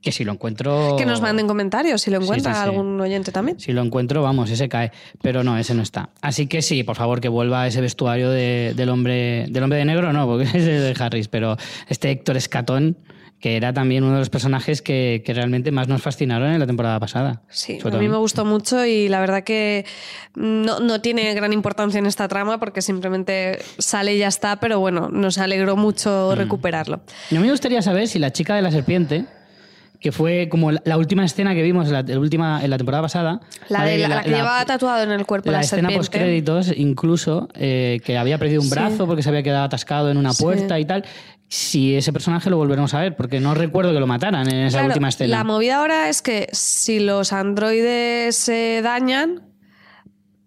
Que si lo encuentro... Que nos manden comentarios si lo. Sí, encuentra sí, sí. algún oyente también. Si lo encuentro, vamos, ese cae. Pero no, ese no está. Así que sí, por favor, que vuelva ese vestuario de- del, hombre, del hombre de negro, no, porque ese es de Harris, pero este Héctor Escatón, que era también uno de los personajes que, que realmente más nos fascinaron en la temporada pasada. Sí, a mí me gustó mucho y la verdad que no, no tiene gran importancia en esta trama porque simplemente sale y ya está, pero bueno, nos alegró Mm. mucho recuperarlo. Y a mí me gustaría saber si la chica de la serpiente, que fue como la, la última escena que vimos en la, la última, en la temporada pasada. La, de, la, la que llevaba tatuado en el cuerpo la la, escena post créditos incluso eh, que había perdido un Sí. brazo porque se había quedado atascado en una Sí. puerta y tal si ese personaje lo volveremos a ver porque no recuerdo que lo mataran en esa Claro, última escena La movida ahora es que si los androides se dañan,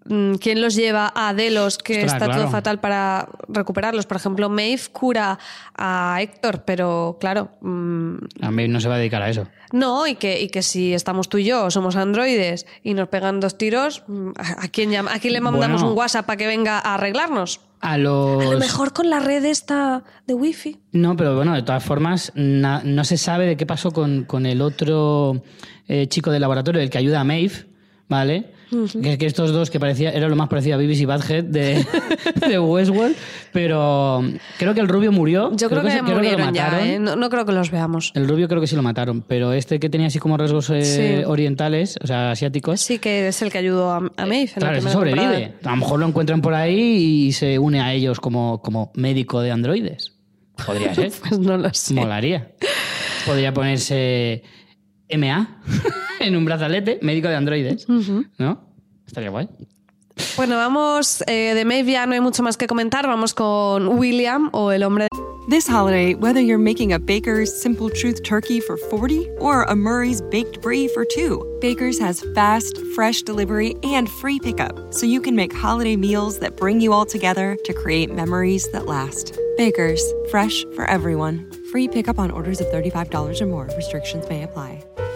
mm, ¿quién los lleva a Delos, que Ostras, está todo fatal para recuperarlos? Por ejemplo, Maeve cura a Héctor, pero claro, mm, a mí no se va a dedicar a eso no, y que, y que si estamos tú y yo, somos androides, y nos pegan dos tiros, mm, ¿a a quién, llama- a quién le mandamos Bueno. un WhatsApp para que venga a arreglarnos? A los A lo mejor con la red esta de wifi. no pero bueno de todas formas no se sabe de qué pasó con, con el otro eh, chico del laboratorio el que ayuda a Maeve ¿vale? que, que estos dos que parecía, era lo más parecido a Beavis y Badhead de, de Westworld, pero creo que el rubio murió. Yo creo, que, se- lo murieron ya, mataron. ¿eh? no, no creo que los veamos. El rubio creo que sí lo mataron, pero este que tenía así como rasgos eh, Sí. orientales, o sea, asiáticos, Sí que es el que ayudó a, a Maeve. en la claro, ese primera sobrevive. temporada. A lo mejor lo encuentran por ahí y se une a ellos como, como médico de androides. Podría ser. Pues no lo sé. Molaría. Podría ponerse MA en un brazalete, médico de androides. ¿No? Estaría guay. Bueno, vamos, eh, de Maeve ya no hay mucho más que comentar. Vamos con William o el hombre This holiday, whether you're making a Baker's Simple Truth turkey for 40 or a Murray's Baked Brie for 2, Baker's has fast, fresh delivery and free pickup, so you can make holiday meals that bring you all together to create memories that last. Baker's, fresh for everyone. Free pickup on orders of $35 or more. Restrictions may apply.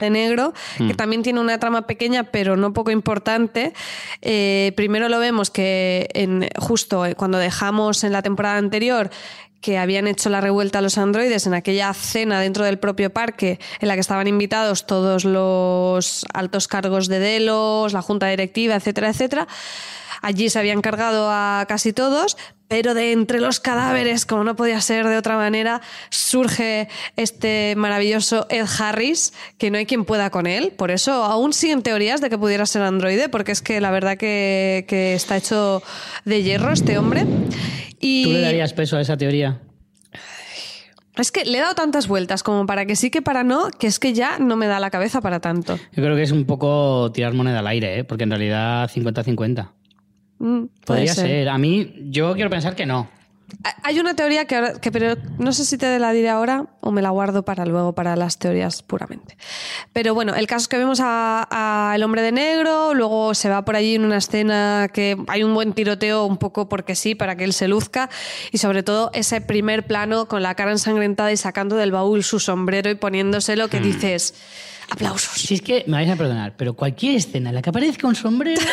De negro, Mm. que también tiene una trama pequeña pero no poco importante. Eh, primero lo vemos que en, justo eh, cuando dejamos en la temporada anterior que habían hecho la revuelta a los androides en aquella cena dentro del propio parque en la que estaban invitados todos los altos cargos de Delos, la junta directiva, etcétera, etcétera. Allí se habían cargado a casi todos, pero de entre los cadáveres, como no podía ser de otra manera, surge este maravilloso Ed Harris, que no hay quien pueda con él. Por eso aún siguen teorías de que pudiera ser androide, porque es que la verdad que, que está hecho de hierro este hombre. Y ¿Tú le darías peso a esa teoría? es que le he dado tantas vueltas como para que sí que para no, que es que ya no me da la cabeza para tanto. Yo creo que es un poco tirar moneda al aire, ¿eh? porque en realidad 50-50. Mm, Podría ser. ser. A mí, yo quiero pensar que no. Hay una teoría que, ahora- que pero no sé si te la diré ahora o me la guardo para luego, para las teorías puramente. Pero bueno, el caso es que vemos a, a el hombre de negro, luego se va por allí en una escena que hay un buen tiroteo un poco porque sí, para que él se luzca y sobre todo ese primer plano con la cara ensangrentada y sacando del baúl su sombrero y poniéndoselo que dices, aplausos. Si es que me vais a perdonar, pero cualquier escena en la que aparezca un sombrero.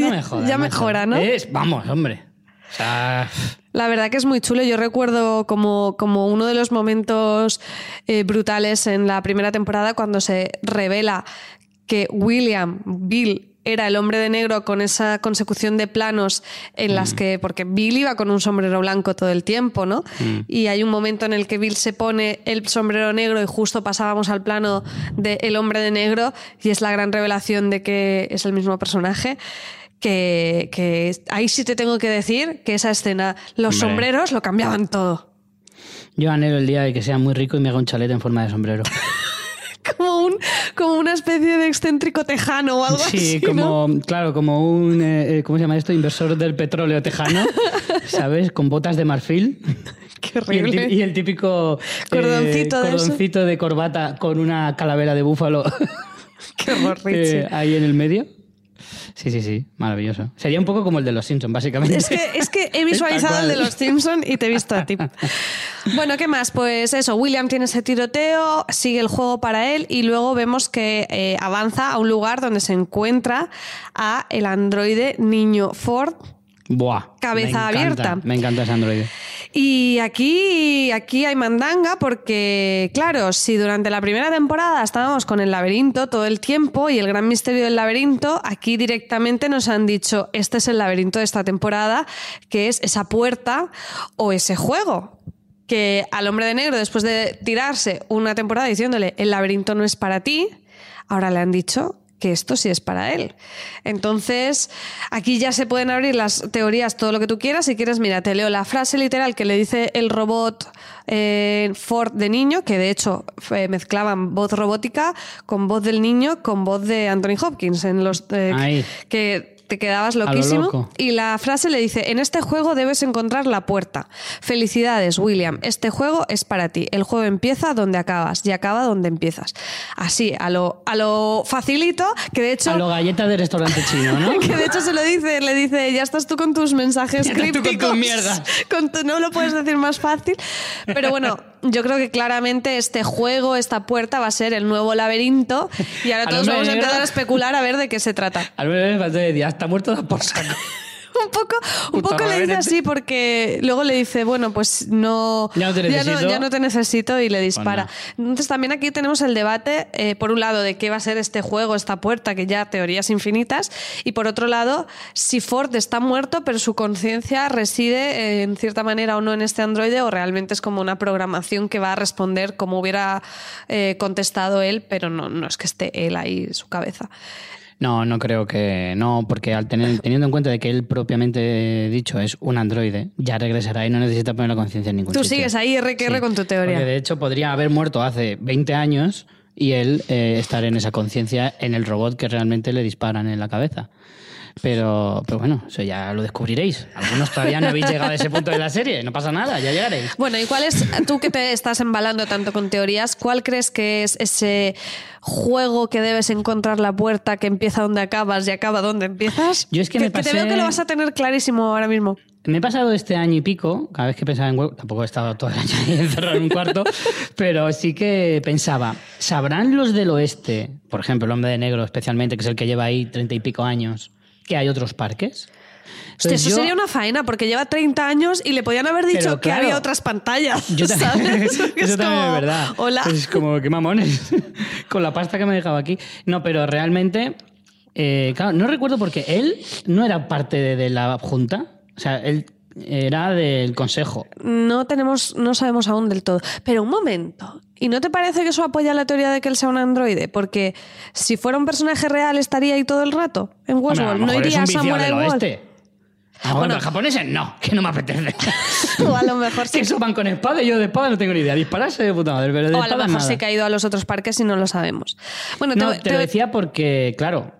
No me jodas. Ya mejora, ¿no? Es- vamos, hombre. O sea. La verdad que es muy chulo. Yo recuerdo como, como uno de los momentos eh, brutales en la primera temporada cuando se revela que William, Bill, era el hombre de negro con esa consecución de planos en las que, porque Bill iba con un sombrero blanco todo el tiempo, ¿no? Y hay un momento en el que Bill se pone el sombrero negro y justo pasábamos al plano del hombre de negro y es la gran revelación de que es el mismo personaje. Que, que ahí sí te tengo que decir que esa escena, los Hombre. sombreros lo cambiaban todo. Yo anhelo el día de que sea muy rico y me haga un chalet en forma de sombrero. Como, un, como una especie de excéntrico tejano o algo Sí, así. ¿no? como, claro, como un, eh, eh, ¿cómo se llama esto? Inversor del petróleo tejano, ¿sabes? Con botas de marfil. Qué Y el, horrible. tí- y el típico eh, Cordoncito de corbata con una calavera de búfalo Qué horror, Richie. eh, ahí en el medio. Sí, sí, sí, maravilloso. Sería un poco como el de los Simpsons, básicamente. Es que, es que he visualizado el de los Simpson y te he visto a ti. Bueno, ¿qué más? Pues eso, William tiene ese tiroteo, sigue el juego para él y luego vemos que eh, avanza a un lugar donde se encuentra a el androide niño Ford. Buah. Cabeza me encanta, abierta. Me encanta ese androide. Y aquí, aquí hay mandanga porque, claro, si durante la primera temporada estábamos con el laberinto todo el tiempo y el gran misterio del laberinto, aquí directamente nos han dicho, este es el laberinto de esta temporada, que es esa puerta o ese juego. Que al hombre de negro, después de tirarse una temporada diciéndole, el laberinto no es para ti, ahora le han dicho que esto sí es para él. Entonces, aquí ya se pueden abrir las teorías, todo lo que tú quieras. Si quieres, mira, te leo la frase literal que le dice el robot eh, Ford de niño, que de hecho eh, mezclaban voz robótica con voz del niño con voz de Anthony Hopkins en los eh, que te quedabas lo loquísimo. Y la frase le dice, en este juego debes encontrar la puerta. Felicidades, William, este juego es para ti. El juego empieza donde acabas y acaba donde empiezas. Así, a lo, a lo facilito, que de hecho... A lo galleta de restaurante chino, ¿no? que de hecho se lo dice, le dice, ya estás tú con tus mensajes Ya estás tú con crípticos. mierdas. Con tu- no lo puedes decir más fácil. Pero bueno, yo creo que claramente este juego, esta puerta va a ser el nuevo laberinto y ahora todos vamos a negro. empezar a especular a ver de qué se trata. Al menos me faltó decir, está muerto por saco. Un poco, un Puta poco le dice así porque luego le dice, bueno, pues no, Ya no te necesito. ya no te necesito y le Pues dispara. Entonces también aquí tenemos el debate, eh, por un lado, de qué va a ser este juego, esta puerta, que ya teorías infinitas, y por otro lado, si Ford está muerto, pero su conciencia reside eh, en cierta manera o no en este androide, o realmente es como una programación que va a responder como hubiera eh, contestado él, pero no, no es que esté él ahí, su cabeza. No, no creo que no, porque al tener, teniendo en cuenta de que él propiamente dicho es un androide, ya regresará y no necesita poner la conciencia en ningún Tú sitio. sigues ahí, R que R, Sí, con tu teoría. Porque de hecho podría haber muerto hace 20 años y él eh, estar en esa conciencia en el robot que realmente le disparan en la cabeza. Pero, pero bueno, eso ya lo descubriréis. Algunos todavía no habéis llegado a ese punto de la serie, no pasa nada, ya llegaréis. Bueno, ¿y cuál es, tú que te estás embalando tanto con teorías, cuál crees que es ese juego que debes encontrar la puerta que empieza donde acabas y acaba donde empiezas? Yo es que me te pasé- veo que lo vas a tener clarísimo ahora mismo. Me he pasado este año y pico, cada vez que pensaba en web, tampoco he estado todo el año ahí encerrado en un cuarto, pero sí que pensaba, ¿sabrán los del oeste, por ejemplo, el hombre de negro especialmente, que es el que lleva ahí treinta y pico años, que hay otros parques? Hostia, eso yo- sería una faena, porque lleva 30 años y le podían haber dicho Pero que había otras pantallas. Yo también, ¿sabes? Que eso es también como, es verdad. Hola. Es como, qué mamones. Con la pasta que me he dejado aquí. No, pero realmente, eh, claro, no recuerdo porque él no era parte de, de la junta. O sea, él era del consejo. No tenemos, no sabemos aún del todo. Pero un momento. ¿Y no te parece que eso apoya la teoría de que él sea un androide? Porque si fuera un personaje real estaría ahí todo el rato en Westworld. no iría a Samurai oeste. Mejor Bueno. los japoneses no, que no me apetece. O a lo mejor sí. eso van con espada, yo de espada no tengo ni idea. Dispararse de puta madre, pero de O a lo mejor nada. que ha ido a los otros parques y no lo sabemos. Bueno, No, te, te, lo decía porque, claro,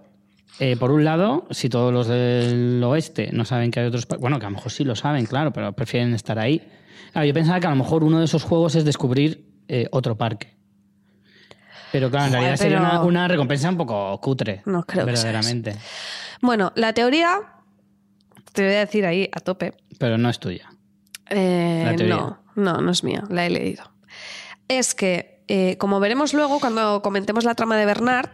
eh, por un lado, si todos los del oeste no saben que hay otros... Bueno, que a lo mejor sí lo saben, claro, pero prefieren estar ahí. Claro, yo pensaba que a lo mejor uno de esos juegos es descubrir eh, otro parque. Pero claro, en Joder, realidad sería una, una recompensa un poco cutre. No creo que Verdaderamente. Bueno, la teoría, te voy a decir ahí a tope. Pero no es tuya. Eh, La teoría. no, no, no es mía, la he leído. Es que, eh, como veremos luego cuando comentemos la trama de Bernard,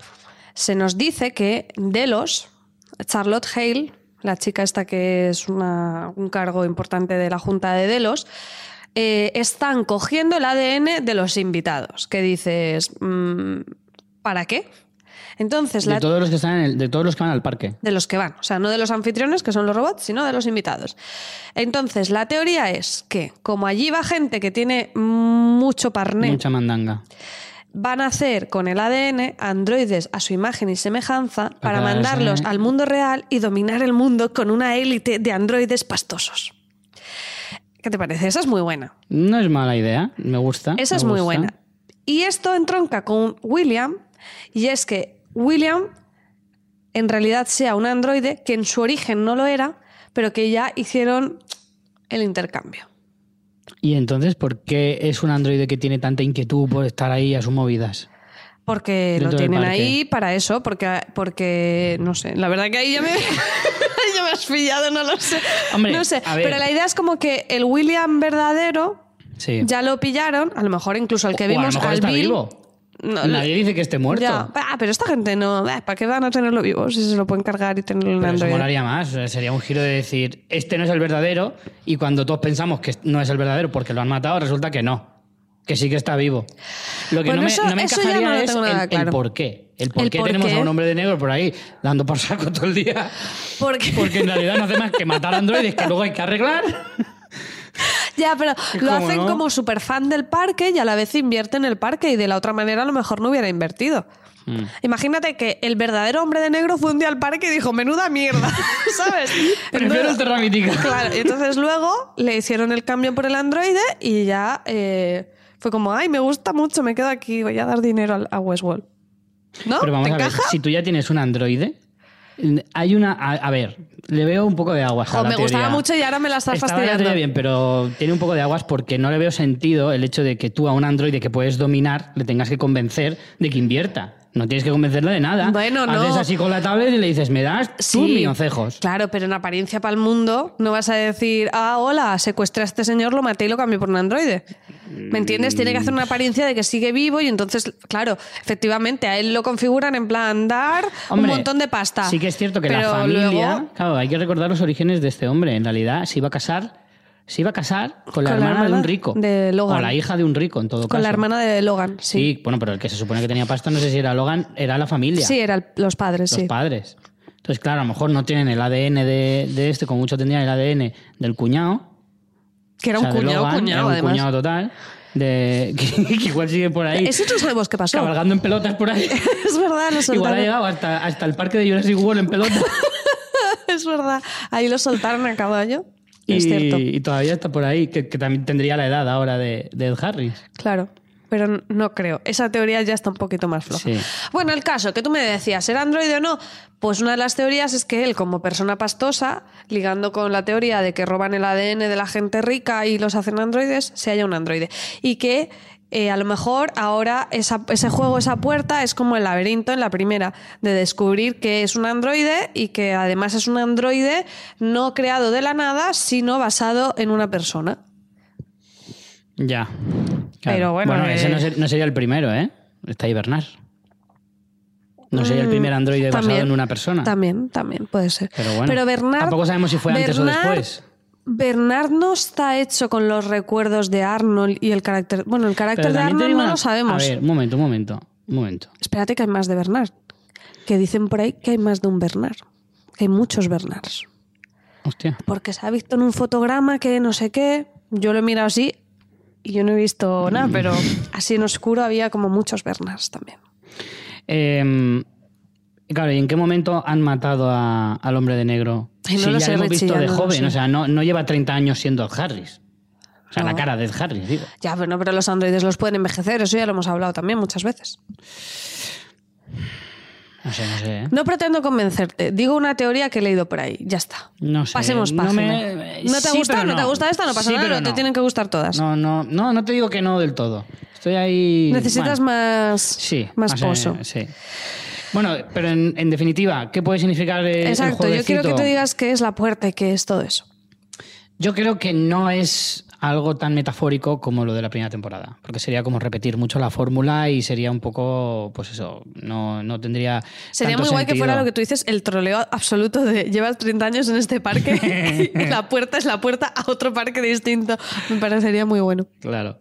se nos dice que Delos, Charlotte Hale, la chica esta que es una- un cargo importante de la Junta de Delos, eh, están cogiendo el ADN de los invitados. Que dices, mm, ¿para qué? Entonces, De la, todos los que están en el- de todos los que van al parque. de los que van, o sea, no de los anfitriones, que son los robots, sino de los invitados. Entonces, la teoría es que, como allí va gente que tiene mucho parné, Mucha mandanga. Van a hacer con el ADN androides a su imagen y semejanza para mandarlos al mundo real y dominar el mundo con una élite de androides pastosos. ¿Qué te parece? Esa es muy buena. No es mala idea, me gusta. Esa me es muy gusta. buena. Y esto entronca con William, y es que William en realidad sea un androide que en su origen no lo era, pero que ya hicieron el intercambio. Y entonces, ¿por qué es un androide que tiene tanta inquietud por estar ahí a sus movidas? Porque lo tienen ahí para eso, porque, porque no sé, la verdad que ahí ya me, ya me has pillado, no lo sé. Hombre, no sé, pero la idea es como que el William verdadero Sí. ya lo pillaron, a lo mejor incluso el que O a lo vimos mejor al está Bill- vivo. No, Nadie dice que esté muerto. Ya, ah, pero esta gente no. eh, ¿Para qué van a tenerlo vivo si se lo pueden cargar y tenerlo en Pero eso Android? molaría más. Sería un giro de decir, este no es el verdadero, y cuando todos pensamos que no es el verdadero porque lo han matado, resulta que no. Que sí que está vivo. Lo que Bueno, no me, eso- no me encajaría no es el, claro. el por qué. El por El qué por tenemos qué. a un hombre de negro por ahí dando por saco todo el día. Porque, Porque en realidad no hace más que matar androides que luego hay que arreglar. ya, pero lo ¿Cómo hacen no? como súper fan del parque y a la vez invierten en el parque y de la otra manera a lo mejor no hubiera invertido. Mm. Imagínate que el verdadero hombre de negro fue un día al parque y dijo, menuda mierda, ¿sabes? Prefiero el Terra Mítica. Claro, entonces luego le hicieron el cambio por el androide y ya eh, fue como, ay, me gusta mucho, me quedo aquí, voy a dar dinero al- a Westworld. ¿No? Pero vamos ¿Te a ver, encaja? si tú ya tienes un androide, Hay una. A, a ver, le veo un poco de aguas. a Jo, la me gustaba mucho y ahora me la estás Estaba fastidiando. bien, pero tiene un poco de aguas porque no le veo sentido el hecho de que tú a un androide que puedes dominar le tengas que convencer de que invierta. No tienes que convencerle de nada. Bueno, no. Haces así con la tablet y le dices, me das Sí, tus milloncejos. Claro, pero en apariencia para el mundo no vas a decir, ah, hola, secuestré a este señor, lo maté y lo cambié por un androide. ¿Me entiendes? Tiene que hacer una apariencia de que sigue vivo y entonces, claro, efectivamente, a él lo configuran en plan dar Hombre, un montón de pasta. Sí que es cierto que la familia, luego- claro, hay que recordar los orígenes de este hombre. En realidad, se iba a casar, se iba a casar con la, Con la hermana, de un rico. de Logan. O la hija de un rico, en todo caso. con la hermana de Logan, Sí. sí. bueno, pero el que se supone que tenía pasta, no sé si era Logan, era la familia. Sí, eran los padres, los sí. padres. Entonces, claro, a lo mejor no tienen el ADN de, de este, como mucho tendrían el ADN del cuñado. Que era o sea, un cuñado, Logan, cuñado, era un además. cuñado total. De, que, que igual sigue por ahí. Ese no sabemos qué pasó. Cabalgando en pelotas por ahí. es verdad, lo Igual ha soltaron. llegado hasta, hasta el parque de Jurassic World en pelota. es verdad. Ahí lo soltaron a caballo. Y, Es cierto. y todavía está por ahí, que, que también tendría la edad ahora de, de Ed Harris. Claro. Pero no creo. Esa teoría ya está un poquito más floja. Sí. Bueno, el caso que tú me decías, ¿era androide o no? Pues una de las teorías es que él, como persona pastosa, ligando con la teoría de que roban el ADN de la gente rica y los hacen androides, se haya un androide. Y que eh, a lo mejor ahora esa- ese juego, esa puerta, es como el laberinto en la primera, de descubrir que es un androide y que además es un androide no creado de la nada, sino basado en una persona. Ya. Pero bueno, ese eh, no, ser- no sería el primero, ¿eh? Está ahí Bernard. No sería el primer androide basado Mm, en una persona. También, también puede ser. Pero bueno, Bernard, tampoco sabemos si fue antes o después. Bernard no está hecho con los recuerdos de Arnold y el carácter. Bueno, el carácter de Arnold no una- lo sabemos. A ver, un momento, un momento, un momento. Espérate que hay más de Bernard. Que dicen por ahí que hay más de un Bernard. Que hay muchos Bernards. Hostia. Porque se ha visto en un fotograma que no sé qué. Yo lo he mirado así y yo no he visto nada, pero así en oscuro había como muchos Bernards también. Eh, claro, ¿y en qué momento han matado a- al hombre de negro? Ay, no si lo ya sé, lo hemos Richie, visto de no joven, o sea, no, no lleva 30 años siendo Ed Harris. O sea, No. la cara de Harris, digo. Ya, bueno, pero los androides los pueden envejecer, eso ya lo hemos hablado también muchas veces. No sé, no sé. ¿eh? No pretendo convencerte. Digo una teoría que he leído por ahí. Ya está. No sé. Pasemos no página. me- ¿No te sí, gusta? pero ¿No te gusta esta? No pasa Sí, nada. No te tienen que gustar todas. No, no, no, no te digo que no del todo. Estoy ahí. Necesitas bueno, más, sí, más pozo. sí. Bueno, pero en, en definitiva, ¿qué puede significar el Exacto. Yo quiero que tú digas qué es la puerta y qué es todo eso. Yo creo que no es algo tan metafórico como lo de la primera temporada, porque sería como repetir mucho la fórmula y sería un poco, pues eso, no, no tendría. Sería tanto muy guay que fuera lo que tú dices, el troleo absoluto de llevas 30 años en este parque y la puerta es la puerta a otro parque distinto. Me parecería muy bueno. Claro.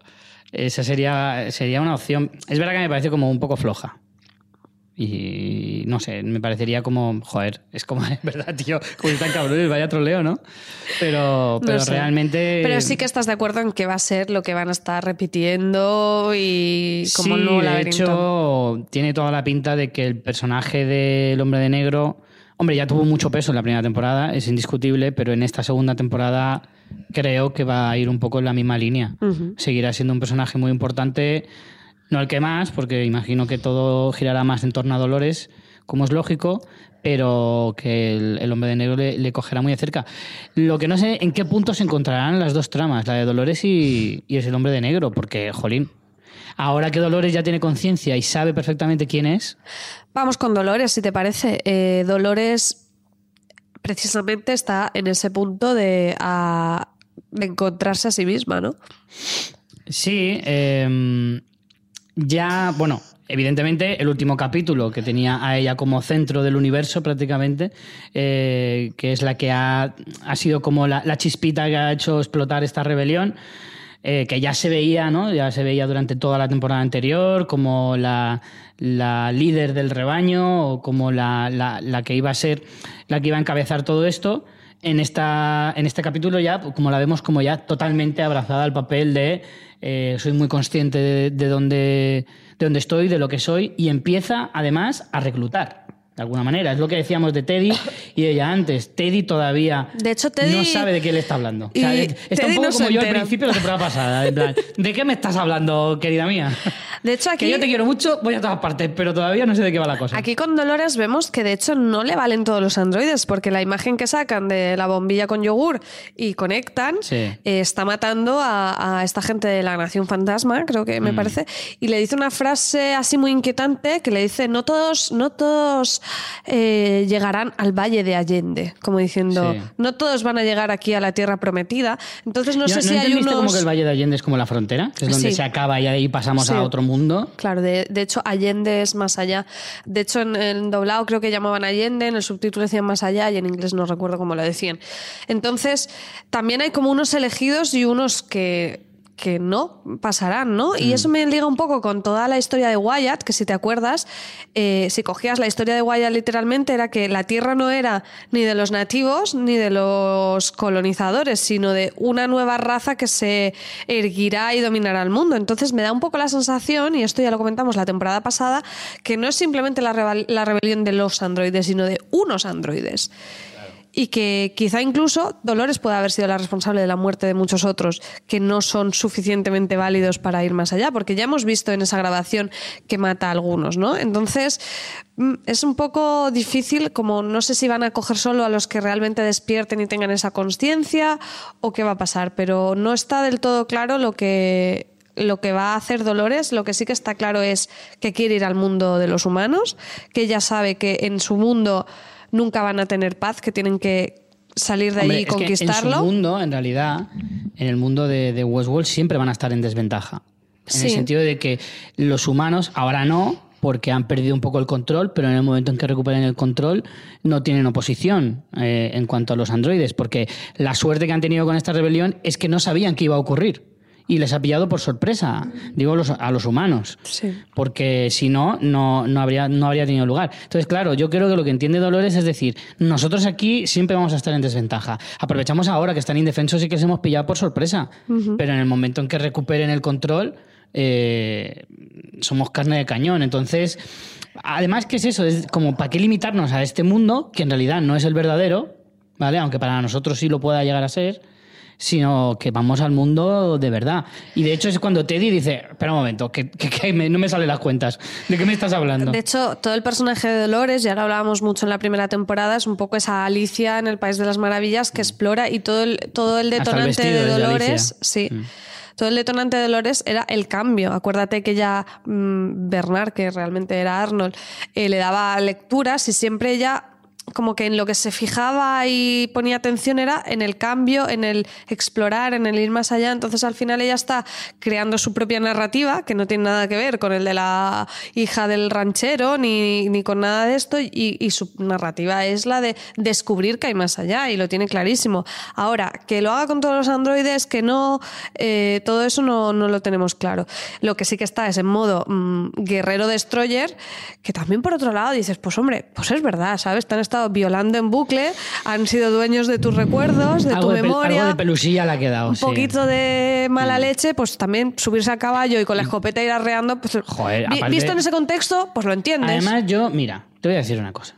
Esa sería, sería una opción. Es verdad que me parece como un poco floja. Y no sé, me parecería como, joder, es como, verdad, tío, como están cabrones, vaya troleo, ¿no? Pero, pero No sé. realmente. Pero sí que estás de acuerdo en que va a ser lo que van a estar repitiendo y como sí, nuevo de hecho, tiene toda la pinta de que el personaje del hombre de negro, hombre, ya tuvo mucho peso en la primera temporada, es indiscutible, pero en esta segunda temporada creo que va a ir un poco en la misma línea. Seguirá siendo un personaje muy importante, no el que más, porque imagino que todo girará más en torno a Dolores, como es lógico, pero que el, el hombre de negro le, le cogerá muy de cerca. Lo que no sé en qué punto se encontrarán las dos tramas, la de Dolores y, y es el hombre de negro, porque, jolín, ahora que Dolores ya tiene conciencia y sabe perfectamente quién es, Vamos con Dolores, si te parece. Eh, Dolores precisamente está en ese punto de, a- de encontrarse a sí misma, ¿no? Sí, eh, ya, bueno, evidentemente el último capítulo que tenía a ella como centro del universo prácticamente, eh, que es la que ha, ha sido como la, chispita que ha hecho explotar esta rebelión, eh, que ya se veía, ¿no? Ya se veía durante toda la temporada anterior como la, la líder del rebaño o como la, la- que iba a ser, la que iba a encabezar todo esto. En, esta, en este capítulo ya, como la vemos como ya totalmente abrazada al papel de eh, soy muy consciente de, de de dónde estoy, de lo que soy, y empieza además a reclutar. De alguna manera. Es lo que decíamos de Teddy y ella antes. Teddy todavía De hecho, Teddy- no sabe de qué le está hablando. O sea, Y está Teddy un poco no como yo al principio de la temporada pasada. en plan, ¿De qué me estás hablando, querida mía? De hecho, aquí, Que yo te quiero mucho, voy a todas partes, pero todavía no sé de qué va la cosa. aquí con Dolores vemos que de hecho no le valen todos los androides, porque la imagen que sacan de la bombilla con yogur y conectan Sí. eh, está matando a, a esta gente de la Nación Fantasma, creo que me Mm. parece, y le dice una frase así muy inquietante que le dice, no todos, no todos eh, llegarán al Valle de Allende, como diciendo, Sí. no todos van a llegar aquí a la Tierra prometida. Entonces no ¿No, sé ¿no si hay unos... como que el Valle de Allende es como la frontera? Que es donde Sí. se acaba y ahí pasamos Sí. a otro mundo. Claro, de, de hecho, Allende es más allá. De hecho, en el doblado creo que llamaban Allende, en el subtítulo decían más allá y en inglés no recuerdo cómo lo decían. Entonces, también hay como unos elegidos y unos que que no pasarán, ¿no? Y eso me liga un poco con toda la historia de Wyatt, que si te acuerdas, eh, si cogías la historia de Wyatt literalmente, era que la Tierra no era ni de los nativos ni de los colonizadores, sino de una nueva raza que se erguirá y dominará el mundo. Entonces me da un poco la sensación, y esto ya lo comentamos la temporada pasada, que no es simplemente la, rebel- la rebelión de los androides, sino de unos androides. Y que quizá incluso Dolores pueda haber sido la responsable de la muerte de muchos otros que no son suficientemente válidos para ir más allá, porque ya hemos visto en esa grabación que mata a algunos, ¿no? Entonces mm, es un poco difícil, como no sé si van a coger solo a los que realmente despierten y tengan esa conciencia o qué va a pasar, pero no está del todo claro lo que lo que va a hacer Dolores, lo que sí que está claro es que quiere ir al mundo de los humanos, que ella sabe que en su mundo nunca van a tener paz, que tienen que salir de Hombre, allí y conquistarlo. en su mundo, en realidad, en el mundo de, de Westworld siempre van a estar en desventaja. En el sentido de que los humanos, ahora no, porque han perdido un poco el control, pero en el momento en que recuperen el control no tienen oposición eh, en cuanto a los androides, porque la suerte que han tenido con esta rebelión es que no sabían qué iba a ocurrir. Y les ha pillado por sorpresa, digo los- a los humanos. Sí. Porque si no, no, no, habría, no habría tenido lugar. Entonces, claro, yo creo que lo que entiende Dolores es decir, nosotros aquí siempre vamos a estar en desventaja. Aprovechamos ahora que están indefensos y que les hemos pillado por sorpresa. Pero en el momento en que recuperen el control, eh, somos carne de cañón. Entonces, además, ¿qué es eso? Es como, ¿para qué limitarnos a este mundo, que en realidad no es el verdadero, ¿vale? Aunque para nosotros sí lo pueda llegar a ser sino que vamos al mundo de verdad. Y de hecho es cuando Teddy dice, espera un momento, que, que- que me- no me salen las cuentas. ¿De qué me estás hablando? De hecho, todo el personaje de Dolores, ya lo hablábamos mucho en la primera temporada, es un poco esa Alicia en el País de las Maravillas que explora y todo el, todo el detonante de es de Dolores, sí. Mm. Todo el detonante de Dolores era el cambio. Acuérdate que ya mm, Bernard, que realmente era Arnold, eh, le daba lecturas y siempre ella como que en lo que se fijaba y ponía atención era en el cambio, en el explorar, en el ir más allá. Entonces al final ella está creando su propia narrativa, que no tiene nada que ver con el de la hija del ranchero ni, ni con nada de esto, y, su narrativa es la de descubrir que hay más allá y lo tiene clarísimo. Ahora, que lo haga con todos los androides, que no, eh, todo eso no, no lo tenemos claro. Lo que sí que está es en modo mm, guerrero destroyer, que también por otro lado dices, pues hombre, pues es verdad, ¿sabes? Te han estado violando en bucle, han sido dueños de tus recuerdos, de algo, tu de memoria. algo de pelusilla le ha quedado. un sí. Mm. poquito de mala leche, pues también subirse a caballo y con la escopeta ir arreando, pues Joder, vi- aparte- visto en ese contexto, pues lo entiendes. Además, yo, mira, te voy a decir una cosa.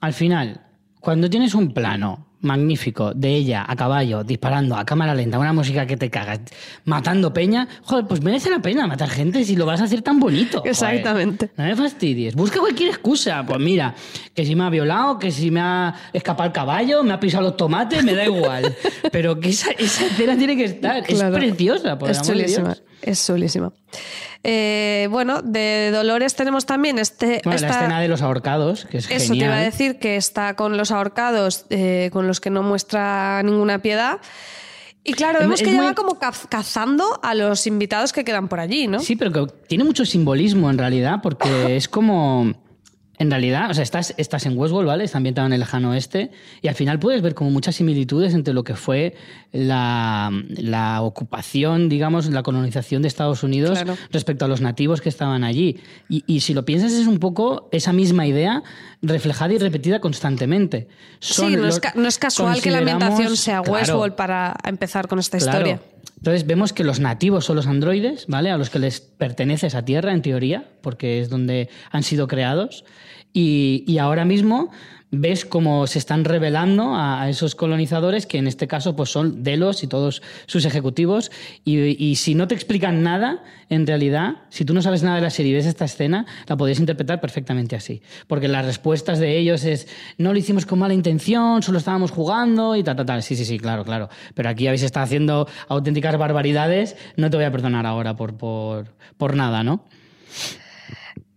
Al final, cuando tienes un plano magnífico de ella a caballo, disparando a cámara lenta, una música que te cagas, matando peña, joder, pues merece la pena matar gente si lo vas a hacer tan bonito. joder. Exactamente. No me fastidies. Busca cualquier excusa. Pues mira, que si me ha violado, que si me ha escapado el caballo, me ha pisado los tomates, me da igual. Pero que esa, esa escena tiene que estar. Claro. Es preciosa, por es amor de. Dios. Es chulísima. Eh, bueno, de Dolores tenemos también este. Bueno, esta- la escena de los ahorcados, que es Eso genial. te iba a decir, que está con los ahorcados, eh, con los que no muestra ninguna piedad. Y claro, vemos es que muy- va como caz- cazando a los invitados que quedan por allí, ¿no? Sí, pero que tiene mucho simbolismo en realidad, porque es como. En realidad, o sea, estás, estás en Westworld, ¿vale? Está ambientado en el lejano oeste, y al final puedes ver como muchas similitudes entre lo que fue la, la ocupación, digamos, la colonización de Estados Unidos Claro. respecto a los nativos que estaban allí. Y, y si lo piensas, es un poco esa misma idea reflejada y repetida constantemente. Son sí, no es, los- ca- no es casual que la ambientación sea claro, Westworld para empezar con esta Claro. historia. Entonces vemos que los nativos son los androides, ¿vale? A los que les pertenece esa tierra, en teoría, porque es donde han sido creados. Y, y ahora mismo ves cómo se están revelando a, esos colonizadores, que en este caso pues son Delos y todos sus ejecutivos. Y, y si no te explican nada, en realidad, si tú no sabes nada de la serie y ves esta escena, la podrías interpretar perfectamente así. Porque las respuestas de ellos es, no lo hicimos con mala intención, solo estábamos jugando y tal, tal, tal. Sí, sí, sí, claro, claro. Pero aquí habéis estado haciendo auténticas barbaridades, no te voy a perdonar ahora por, por, por nada, ¿no?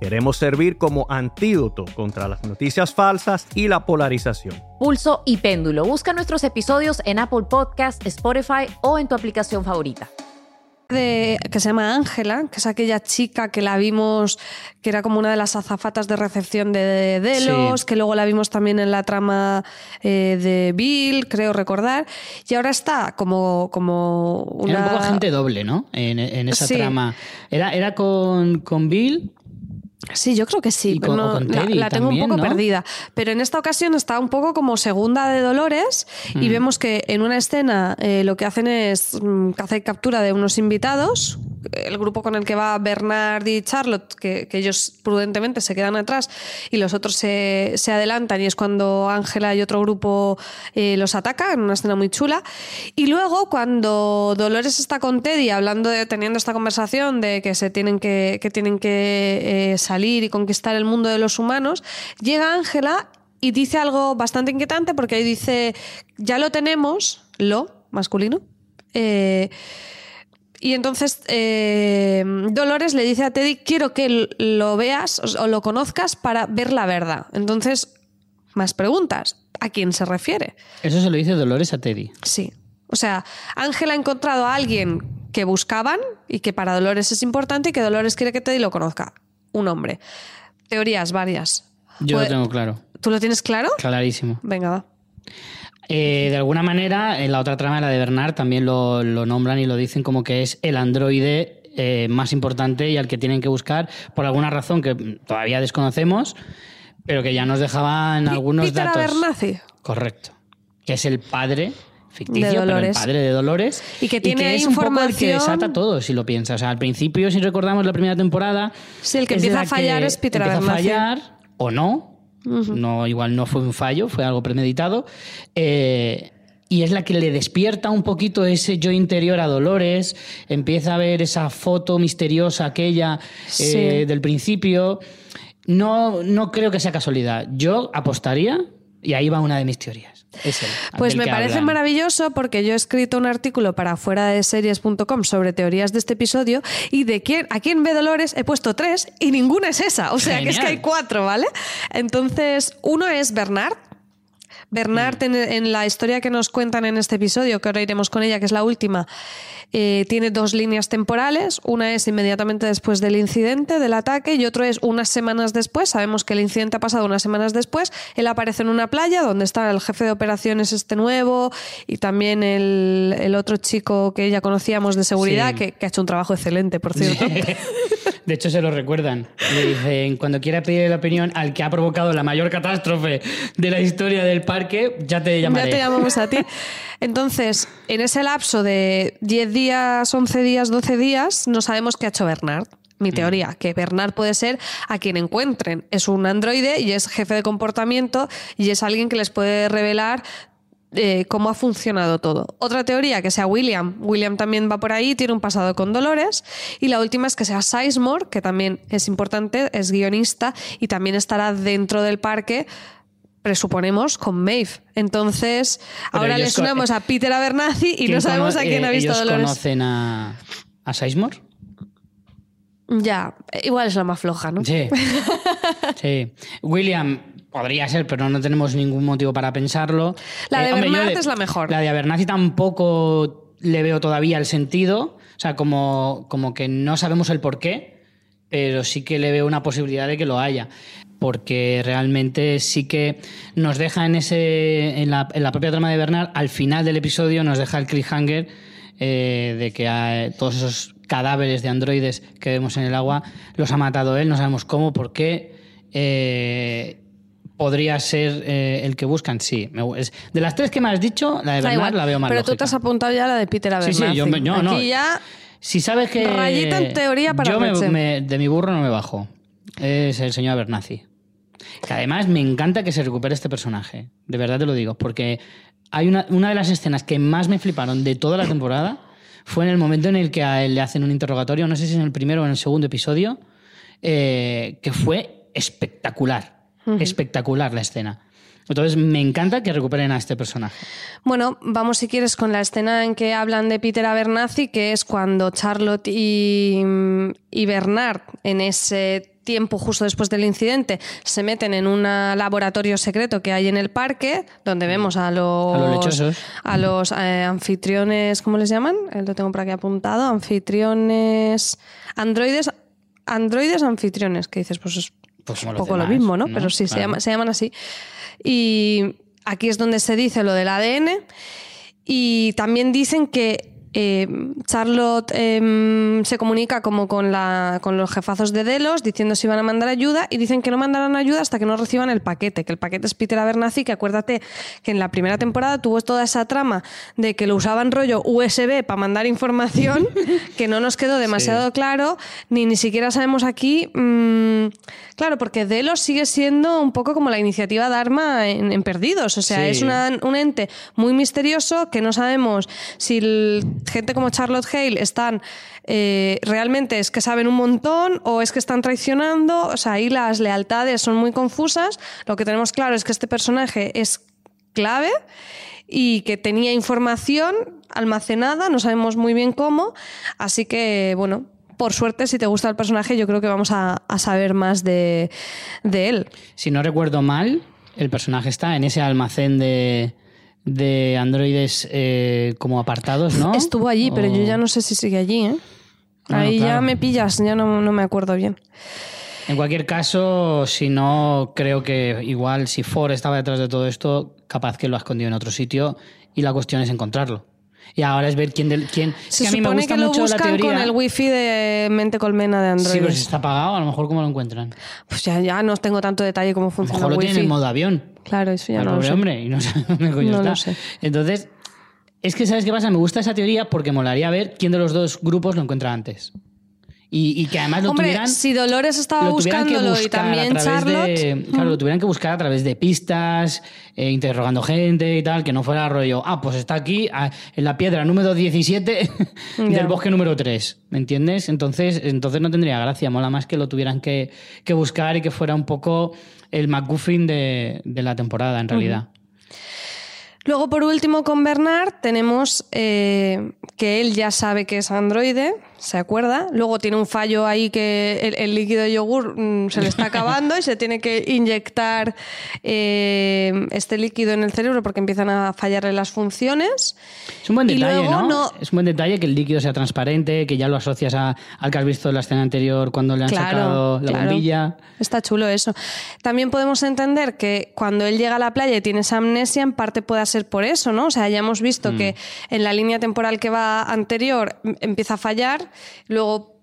Queremos servir como antídoto contra las noticias falsas y la polarización. Pulso y Péndulo. Busca nuestros episodios en Apple Podcast, Spotify o en tu aplicación favorita. de, que se llama Ángela, que es aquella chica que la vimos, que era como una de las azafatas de recepción de Delos, Sí. que luego la vimos también en la trama eh, de Bill, creo recordar, y ahora está como, como una... Era un poco agente doble, ¿no? En, en esa Sí. trama. Era, era con, con Bill. Sí, yo creo que sí, Y pero con- no- con la- Teddy la, tengo también, un poco ¿no? perdida. Pero en esta ocasión está un poco como segunda de Dolores Mm. y vemos que en una escena eh, lo que hacen es mm, y captura de unos invitados, el grupo con el que va Bernard y Charlotte, que, ellos prudentemente se quedan atrás y los otros se, se adelantan y es cuando Ángela y otro grupo eh, los ataca en una escena muy chula. Y luego cuando Dolores está con Teddy hablando de, teniendo esta conversación de que se tienen que, que tienen que eh, salir y conquistar el mundo de los humanos, llega Ángela y dice algo bastante inquietante porque ahí dice, ya lo tenemos, lo, masculino. eh, y entonces eh, Dolores le dice a Teddy, quiero que lo veas o lo conozcas para ver la verdad. Entonces, más preguntas. ¿A quién se refiere? Eso se lo dice Dolores a Teddy. Sí. O sea, Ángela ha encontrado a alguien que buscaban y que para Dolores es importante y que Dolores quiere que Teddy lo conozca. Un hombre. Teorías varias. Yo Puede- lo tengo claro. ¿Tú lo tienes claro? Clarísimo. Venga, va. Eh, de alguna manera, en la otra trama, la de Bernard, también lo, lo nombran y lo dicen como que es el androide eh, más importante y al que tienen que buscar por alguna razón que todavía desconocemos, pero que ya nos dejaban algunos Peter datos. Abernathy. Correcto. Que es el padre ficticio, pero el padre de Dolores. Y que tiene es un poco el que información- desata todo, si lo piensas. O sea, al principio, si recordamos la primera temporada. Sí, el que empieza a fallar que es Peter empieza a Abernathy. fallar, o no. No. Igual no fue un fallo, fue algo premeditado. Eh, y es la que le despierta un poquito ese yo interior a Dolores. Empieza a ver esa foto misteriosa aquella eh, del principio. No, no creo que sea casualidad. Yo apostaría, y ahí va una de mis teorías. Es él, Pues me parece hablan. maravilloso porque yo he escrito un artículo para fuera de series.com sobre teorías de este episodio y de quién, a quién ve Dolores he puesto tres y ninguna es esa. O sea que es que hay cuatro, ¿vale? Entonces, uno es Bernard. Bernard, en, en la historia que nos cuentan en este episodio, que ahora iremos con ella, que es la última, eh, tiene dos líneas temporales. Una es inmediatamente después del incidente, del ataque, y otro es unas semanas después. Sabemos que el incidente ha pasado unas semanas después. Él aparece en una playa donde está el jefe de operaciones este nuevo y también el, el otro chico que ya conocíamos de seguridad, Sí. que, que ha hecho un trabajo excelente, por cierto. De hecho, se lo recuerdan. Le dicen, cuando quiera pedir la opinión al que ha provocado la mayor catástrofe de la historia del parque, ya te llamaré. Ya te llamamos a ti. Entonces, en ese lapso de 10 días, 11 días, 12 días, no sabemos qué ha hecho Bernard. Mi teoría, que Bernard puede ser a quien encuentren. Es un androide y es jefe de comportamiento y es alguien que les puede revelar eh, cómo ha funcionado todo. Otra teoría, que sea William. William también va por ahí, tiene un pasado con Dolores. Y la última es que sea Sizemore, que también es importante, es guionista y también estará dentro del parque presuponemos, con Maeve. Entonces, Pero ahora le sonamos a Peter Abernathy y ¿Quién no sabemos a quién eh, ha visto ellos Dolores. conocen a, a Sizemore? Ya, igual es la más floja, ¿no? Sí. sí. William podría ser, pero no tenemos ningún motivo para pensarlo. La de hombre, yo Bernard es la mejor. La de Abernathy tampoco le veo todavía el sentido. O sea, como, como que no sabemos el por qué, pero sí que le veo una posibilidad de que lo haya. Porque realmente sí que nos deja en ese. en la, en la propia trama de Bernard, al final del episodio, nos deja el cliffhanger eh, de que eh, todos esos cadáveres de androides que vemos en el agua los ha matado él, no sabemos cómo, por qué. Eh, podría ser eh, el que buscan, sí. De las tres que me has dicho, la de Bernard igual, la veo más Pero tú te has apuntado ya la de Peter Sí, Abernathy. sí, yo, me- yo no. Aquí ya Si sabes que. Rayita en teoría para Yo me- me- de mi burro no me bajo. Es el señor Abernathy. Que además me encanta que se recupere este personaje. De verdad te lo digo. Porque hay una, una de las escenas que más me fliparon de toda la temporada fue en el momento en el que a él le hacen un interrogatorio, no sé si es en el primero o en el segundo episodio, eh, que fue espectacular. Espectacular la escena. Entonces me encanta que recuperen a este personaje. Bueno, vamos si quieres con la escena en que hablan de Peter Abernathy, que es cuando Charlotte y, y Bernard, en ese tiempo justo después del incidente, se meten en un laboratorio secreto que hay en el parque, donde vemos a los, A los lechosos. a los, eh, anfitriones, ¿cómo les llaman? Eh, Lo tengo por aquí apuntado, anfitriones, androides, androides anfitriones, que dices, pues es Pues un los poco lo mismo, ¿no? ¿no? Pero sí, se, Claro. llama- se llaman así. Y aquí es donde se dice lo del ADN. Y también dicen que eh, Charlotte em, se comunica como con, la, con los jefazos de Delos diciendo si van a mandar ayuda y dicen que no mandarán ayuda hasta que no reciban el paquete, que el paquete es Peter Abernathy, que acuérdate que en la primera temporada tuvo toda esa trama de que lo usaban rollo USB para mandar información, que no nos quedó demasiado claro, ni ni siquiera sabemos aquí, mm, claro, porque Delos sigue siendo un poco como la iniciativa Dharma en, en Perdidos, o sea, Sí. es una un ente muy misterioso que no sabemos si el- gente como Charlotte Hale están eh, realmente es que saben un montón o es que están traicionando, o sea, ahí las lealtades son muy confusas. Lo que tenemos claro es que este personaje es clave y que tenía información almacenada, no sabemos muy bien cómo, así que bueno. Por suerte, si te gusta el personaje, yo creo que vamos a, a saber más de, de él. Si no recuerdo mal, el personaje está en ese almacén de, de androides eh, como apartados, ¿no? Estuvo allí, pero yo ya no sé si sigue allí, ¿eh? Bueno, Ahí ya me pillas, ya no, no me acuerdo bien. En cualquier caso, si no, creo que igual si Ford estaba detrás de todo esto, capaz que lo ha escondido en otro sitio y la cuestión es encontrarlo. Y ahora es ver quién... Del, quién Se que a mí me gusta que lo mucho la buscan teoría... con el wifi de mente colmena de Android. Sí, pero si está apagado, a lo mejor cómo lo encuentran. Pues ya, ya no tengo tanto detalle cómo A lo funciona mejor el lo tienen en modo avión. Claro, eso ya no lo pobre sé. hombre y no sabe dónde coño No está. lo sé. Entonces, es que ¿sabes qué pasa? Me gusta esa teoría porque molaría ver quién de los dos grupos lo encuentra antes. Y, y que además lo Hombre, tuvieran... si Dolores estaba buscándolo y también Charlotte. de- claro, lo tuvieran que buscar a través de pistas, eh, interrogando gente y tal, que no fuera rollo, ah, pues está aquí ah, en la piedra número 17 Ya. del bosque número 3, ¿me entiendes? Entonces, entonces no tendría gracia, mola más que lo tuvieran que, que buscar y que fuera un poco el McGuffin de, de la temporada, en realidad. Luego, por último, con Bernard tenemos eh, que él ya sabe que es androide, se acuerda. Luego tiene un fallo ahí que el, el líquido de yogur mm, se le está acabando y se tiene que inyectar eh, este líquido en el cerebro porque empiezan a fallarle las funciones. Es un buen detalle, luego ¿no? no- Es un buen detalle que el líquido sea transparente, que ya lo asocias a- al que has visto en la escena anterior cuando le han sacado la claro. bombilla. Está chulo eso. También podemos entender que cuando él llega a la playa y tiene esa amnesia, en parte pueda ser por eso, ¿no? O sea, ya hemos visto que en la línea temporal que va anterior m- empieza a fallar, luego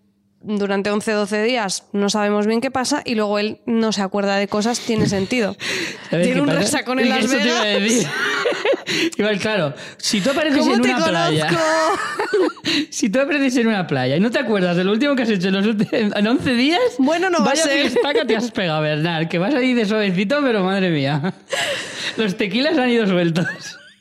durante 11 12 días no sabemos bien qué pasa y luego él no se acuerda de cosas, tiene sentido. ¿Sabes Tiene un resacón en Las Eso te iba a Vegas. decir. Igual, claro, si tú apareces ¿Cómo en te una playa, si tú apareces en una playa y no te acuerdas de lo último que has hecho en los últimos en 11 días, Bueno, no va a ser. que te has pegado, Bernard, que vas ahí de suavecito, pero madre mía. Los tequilas han ido sueltos.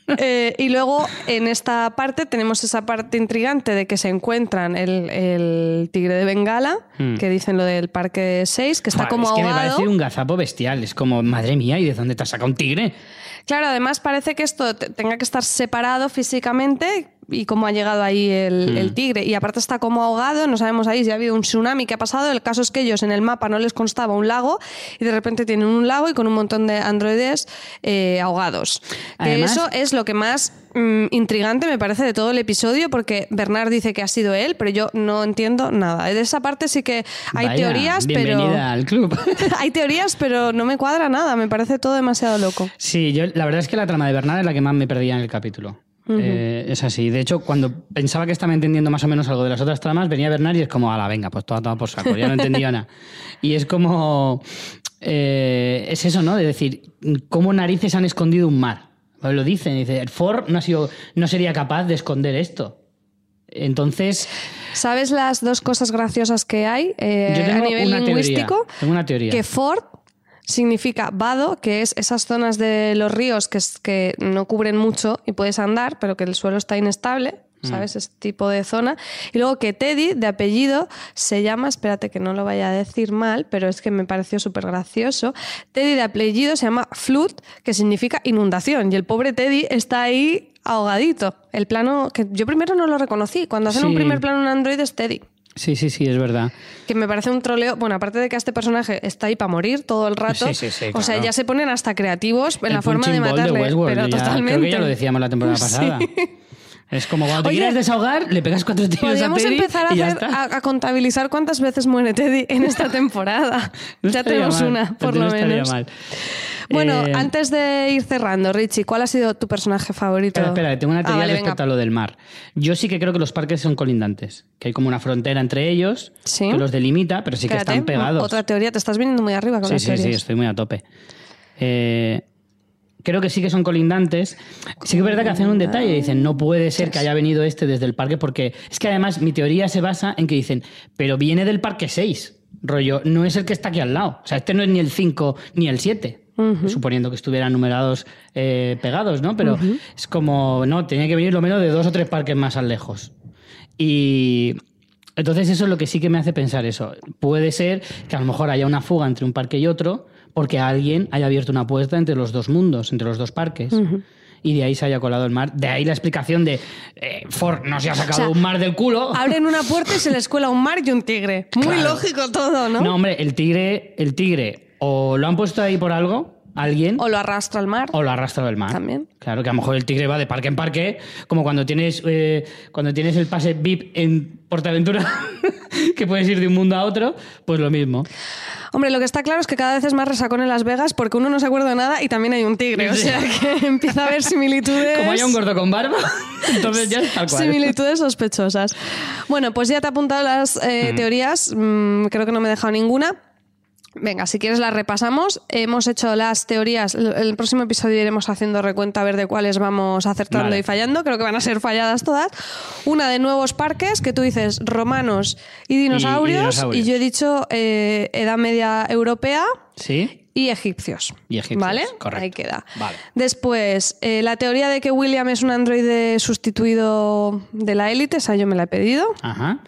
Eh, y luego en esta parte tenemos esa parte intrigante de que se encuentran el, el tigre de Bengala, Hmm. que dicen lo del parque 6, que está Joder, como es que me ahogado. parece un gazapo bestial. Es como, madre mía, ¿y de dónde te has sacado un tigre? Claro, además parece que esto te- tenga que estar separado físicamente y cómo ha llegado ahí el, el tigre. Y aparte está como ahogado, no sabemos ahí si ha habido un tsunami que ha pasado. El caso es que ellos en el mapa no les constaba un lago y de repente tienen un lago y con un montón de androides eh, ahogados. Que eso es lo que más mm, intrigante me parece de todo el episodio porque Bernard dice que ha sido él, pero yo no entiendo nada. De esa parte sí que hay Vaya, teorías, pero... Bienvenida al club. Hay teorías, pero no me cuadra nada. Me parece todo demasiado loco. Sí, yo la verdad es que la trama de Bernard es la que más me perdía en el capítulo. Eh, es así. De hecho, cuando pensaba que estaba entendiendo más o menos algo de las otras tramas, venía Bernard y es como, ala, venga, pues toda, toda por saco, ya no entendía nada. Y es como. eh, es eso, ¿no? De decir, ¿cómo narices han escondido un mar? Pues lo dicen, dice, Ford no, ha sido, no sería capaz de esconder esto. Entonces, ¿Sabes las dos cosas graciosas que hay eh, yo a tengo nivel una lingüístico? teoría. Tengo una teoría. Que Ford significa vado, que es esas zonas de los ríos que, es- que no cubren mucho y puedes andar, pero que el suelo está inestable. Mm. ¿Sabes? Ese tipo de zona. Y luego que Teddy, de apellido, se llama, espérate que no lo vaya a decir mal, pero es que me pareció súper gracioso. Teddy de apellido se llama Flood, que significa inundación. Y el pobre Teddy está ahí ahogadito. El plano, que yo primero no lo reconocí. Cuando hacen un primer plano en Android es Teddy. Sí, sí, sí, es verdad. Que me parece un troleo. Bueno, aparte de que este personaje está ahí para morir todo el rato. Sí, sí, sí, O sea, ya se ponen hasta creativos en El la forma de matarle. Westworld, pero ya- totalmente. Creo que ya lo decíamos la temporada Sí. pasada. Es como cuando te Oye, quieres desahogar, le pegas cuatro tiros a Podríamos Teddy empezar a, y ya hacer- está. a, a contabilizar cuántas veces muere Teddy en esta temporada. No ya tenemos mal, una, por lo menos. mal. Bueno, Eh, antes de ir cerrando, Richie, ¿cuál ha sido tu personaje favorito? Espera, espera, que tengo una Ah, teoría vale, respecto venga. a lo del mar. Yo sí que creo que los parques son colindantes, que hay como una frontera entre ellos Sí. que los delimita, pero sí que están pegados. Otra teoría, te estás viniendo muy arriba con Sí, las sí, sí, teorías. estoy muy a tope. Eh, creo que sí que son colindantes. Sí que es verdad que hacen un detalle. Dicen, no puede ser que haya venido este desde el parque, porque es que además mi teoría se basa en que dicen, pero viene del parque 6. Rollo, no es el que está aquí al lado. O sea, este no es ni el 5 ni el 7. Suponiendo que estuvieran numerados eh, pegados, ¿no? Pero es como, no, tenía que venir lo menos de dos o tres parques más al lejos. Y entonces eso es lo que sí que me hace pensar eso. Puede ser que a lo mejor haya una fuga entre un parque y otro porque alguien haya abierto una puerta entre los dos mundos, entre los dos parques. Y de ahí se haya colado el mar. De ahí la explicación de eh, Ford no se ha sacado O sea, un mar del culo. Abren una puerta y se les cuela un mar y un tigre. Muy Claro. lógico todo, ¿no? No, hombre, el tigre, el tigre o lo han puesto ahí por algo, alguien, O lo arrastra al mar. o lo ha arrastrado el mar. También. Claro, que a lo mejor el tigre va de parque en parque, como cuando tienes, eh, cuando tienes el pase VIP en Portaventura, que puedes ir de un mundo a otro, pues lo mismo. Hombre, lo que está claro es que cada vez es más resacón en Las Vegas porque uno no se acuerda de nada y también hay un tigre. O sea que empieza a haber similitudes. Como haya un gordo con barba, entonces ya es tal cual. Similitudes sospechosas. Bueno, pues ya te he apuntado las eh, teorías. Mm, creo que no me he dejado ninguna. Venga, si quieres las repasamos. Hemos hecho las teorías. El, próximo episodio iremos haciendo recuenta a ver de cuáles vamos acertando Vale. y fallando. Creo que van a ser falladas todas. Una de nuevos parques, que tú dices romanos y dinosaurios. Y, dinosaurios. yo he dicho eh, Edad Media Europea Sí, y egipcios. Y egipcios, ¿Vale? correcto. Ahí queda. Vale. Después, eh, la teoría de que William es un androide sustituido de la élite, esa yo me la he pedido. ajá.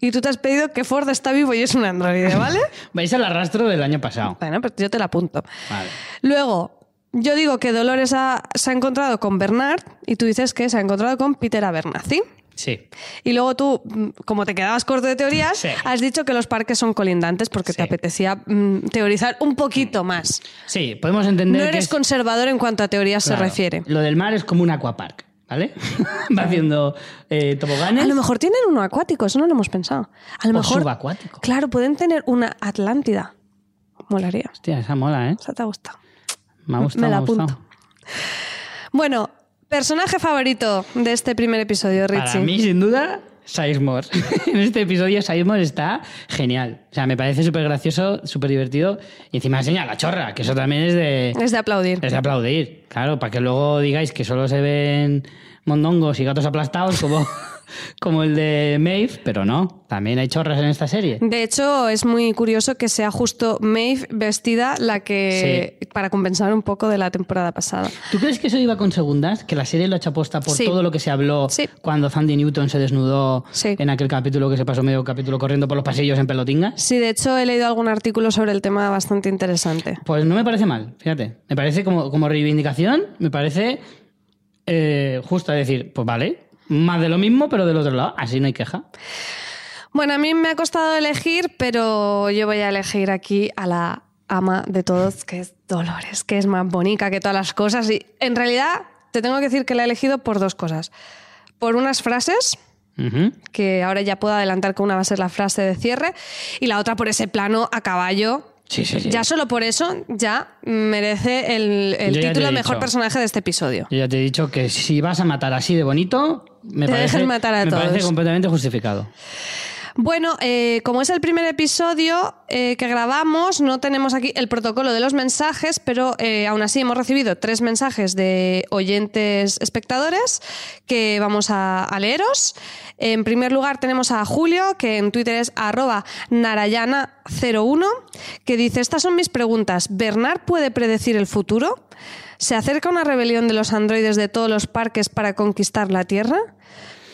Y tú te has pedido que Ford está vivo y es un androide, ¿vale? Vais al arrastro del año pasado. bueno, pues yo te la apunto. Vale. Luego, yo digo que Dolores ha- se ha encontrado con Bernard y tú dices que se ha encontrado con Peter Abernathy. Sí. Y luego tú, mm, como te quedabas corto de teorías, Sí. has dicho que los parques son colindantes porque te apetecía mm, teorizar un poquito más. Sí, podemos entender No que eres es- conservador en cuanto a teorías claro, se refiere. Lo del mar es como un aquapark, ¿vale? Va haciendo eh, toboganes. A lo mejor tienen uno acuático, eso no lo hemos pensado. A lo O mejor. subacuático. Claro, pueden tener una Atlántida. Molaría. Hostia, esa mola, ¿eh? O sea, te gusta. Me ha gustado, Me me, la ha gustado. apunto. Bueno, personaje favorito de este primer episodio, Richie. Para mí, sin duda, Sizemore. en este episodio, Sizemore está genial. O sea, me parece súper gracioso, súper divertido. Y encima enseña la chorra, que eso también es de, Es de aplaudir. es de aplaudir. Claro, para que luego digáis que solo se ven mondongos y gatos aplastados como, como el de Maeve, pero no, también hay chorras en esta serie. De hecho, es muy curioso que sea justo Maeve vestida la que. para compensar un poco de la temporada pasada. ¿Tú crees que eso iba con segundas? ¿Que la serie lo ha hecho aposta por Sí. todo lo que se habló Sí. cuando Sandy Newton se desnudó Sí. en aquel capítulo que se pasó medio capítulo corriendo por los pasillos en pelotingas? Sí, de hecho, he leído algún artículo sobre el tema bastante interesante. Pues no me parece mal, fíjate. Me parece como, como reivindicación, me parece eh, justo decir, pues vale, más de lo mismo, pero del otro lado, así no hay queja. Bueno, a mí me ha costado elegir, pero yo voy a elegir aquí a la ama de todos, que es Dolores, que es más bonita que todas las cosas. Y en realidad, te tengo que decir que la he elegido por dos cosas. Por unas frases, que ahora ya puedo adelantar que una va a ser la frase de cierre, y la otra por ese plano a caballo. Sí, sí, sí. Ya solo por eso ya merece el, el te título Mejor dicho. personaje de este episodio. Yo ya te he dicho que si vas a matar así de bonito, me, Te parece, matar a me todos. parece completamente justificado. Bueno, eh, como es el primer episodio eh, que grabamos, no tenemos aquí el protocolo de los mensajes, pero eh, aún así hemos recibido tres mensajes de oyentes espectadores que vamos a, a leeros. En primer lugar tenemos a Julio, que en Twitter es arroba narayana01, que dice, estas son mis preguntas. ¿Bernard puede predecir el futuro? ¿Se acerca una rebelión de los androides de todos los parques para conquistar la Tierra?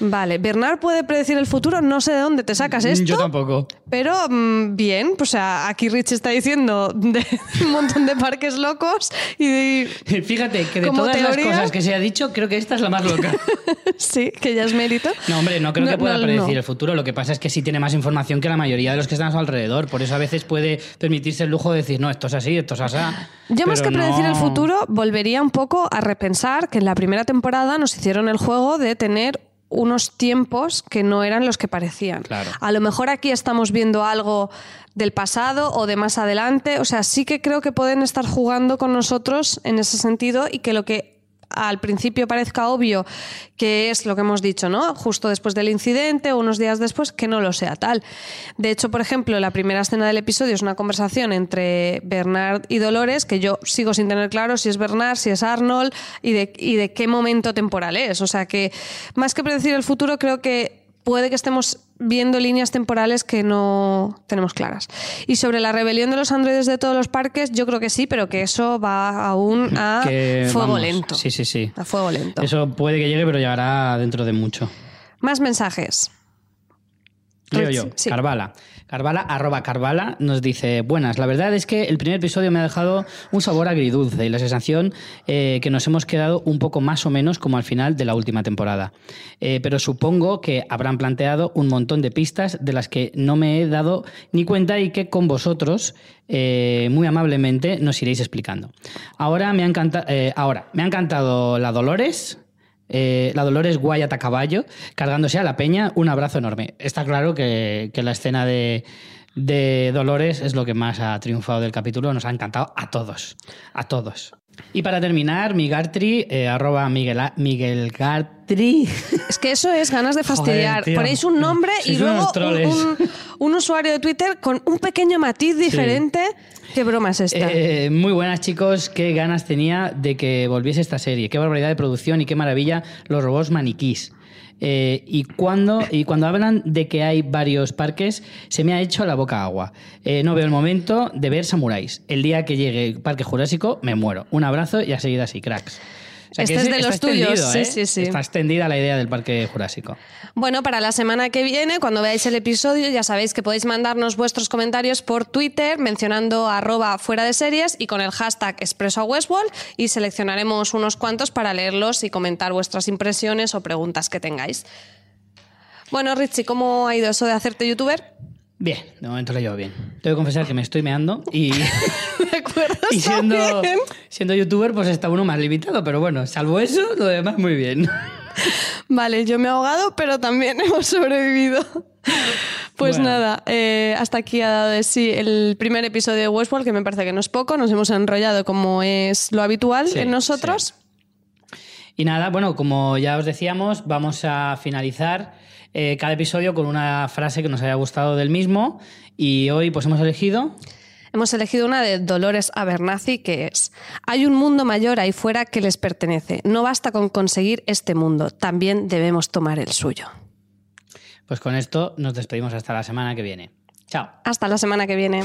Vale, Bernard puede predecir el futuro, no sé de dónde te sacas esto. Yo tampoco. Pero mm, bien, pues o sea, aquí Rich está diciendo de un montón de parques locos y Fíjate que de todas teoría- las cosas que se ha dicho, creo que esta es la más loca. sí, que ya es mérito. No, hombre, no creo No, que pueda no, predecir no. el futuro. Lo que pasa es que sí tiene más información que la mayoría de los que están a su alrededor. Por eso a veces puede permitirse el lujo de decir, no, esto es así, esto es así. Yo más que predecir el futuro, volvería un poco a repensar que en la primera temporada nos hicieron el juego de tener unos tiempos que no eran los que parecían. Claro. A lo mejor aquí estamos viendo algo del pasado o de más adelante. O sea, sí que creo que pueden estar jugando con nosotros en ese sentido y que lo que al principio parezca obvio que es lo que hemos dicho, ¿no? Justo después del incidente o unos días después, que no lo sea tal. De hecho, por ejemplo, la primera escena del episodio es una conversación entre Bernard y Dolores, que yo sigo sin tener claro si es Bernard, si es Arnold y de, y de qué momento temporal es. O sea que, más que predecir el futuro, creo que puede que estemos viendo líneas temporales que no tenemos claras. Y sobre la rebelión de los androides de todos los parques, yo creo que sí, pero que eso va aún a que, fuego vamos, lento. Sí, sí, sí. A fuego lento. Eso puede que llegue, pero llegará dentro de mucho. Más mensajes. Leo yo, sí. Carvala. Carvala, arroba Carvala, nos dice, buenas, la verdad es que el primer episodio me ha dejado un sabor agridulce y la sensación eh, que nos hemos quedado un poco más o menos como al final de la última temporada. Eh, pero supongo que habrán planteado un montón de pistas de las que no me he dado ni cuenta y que con vosotros, eh, muy amablemente, nos iréis explicando. Ahora me ha, encanta- ahora, me ha encantado la Dolores, eh, la Dolores Guayata Caballo, cargándose a la peña, un abrazo enorme. Está claro que, que la escena de, de Dolores es lo que más ha triunfado del capítulo, nos ha encantado a todos, a todos. Y para terminar, Migartri, eh, arroba Miguel, Miguel Gartri. Es que eso es ganas de fastidiar. Joder. Ponéis un nombre y luego un- un usuario de Twitter con un pequeño matiz diferente. ¿Qué esta? Eh, muy buenas, chicos. Qué ganas tenía de que volviese esta serie. Qué barbaridad de producción y qué maravilla los robots maniquís. Eh, y, cuando, y cuando hablan de que hay varios parques, se me ha hecho la boca agua. Eh, no veo el momento de ver samuráis. El día que llegue el Parque Jurásico, me muero. Un abrazo y a seguir así, cracks. Sea, Este es de los tuyos, sí, ¿eh? sí, sí. Está extendida la idea del Parque Jurásico. Bueno, para la semana que viene, cuando veáis el episodio, ya sabéis que podéis mandarnos vuestros comentarios por Twitter mencionando arroba fuera de series y con el hashtag expreso a Westworld y seleccionaremos unos cuantos para leerlos y comentar vuestras impresiones o preguntas que tengáis. Bueno, Richie, ¿cómo ha ido eso de hacerte youtuber? Bien, de momento lo llevo bien. Tengo que confesar que me estoy meando y... ¿De acuerdo? Y Está siendo, bien. siendo youtuber, pues está uno más limitado, pero bueno, salvo eso, lo demás muy bien. Vale, yo me he ahogado, pero también hemos sobrevivido. Pues Bueno. nada, eh, hasta aquí ha dado de sí el primer episodio de Westworld, que me parece que no es poco. Nos hemos enrollado como es lo habitual Sí, en nosotros. Y nada, bueno, como ya os decíamos, vamos a finalizar eh, cada episodio con una frase que nos haya gustado del mismo. Y hoy, pues hemos elegido. Hemos elegido una de Dolores Abernathy que es, hay un mundo mayor ahí fuera que les pertenece. No basta con conseguir este mundo, también debemos tomar el suyo. Pues con esto nos despedimos hasta la semana que viene. Chao. Hasta la semana que viene.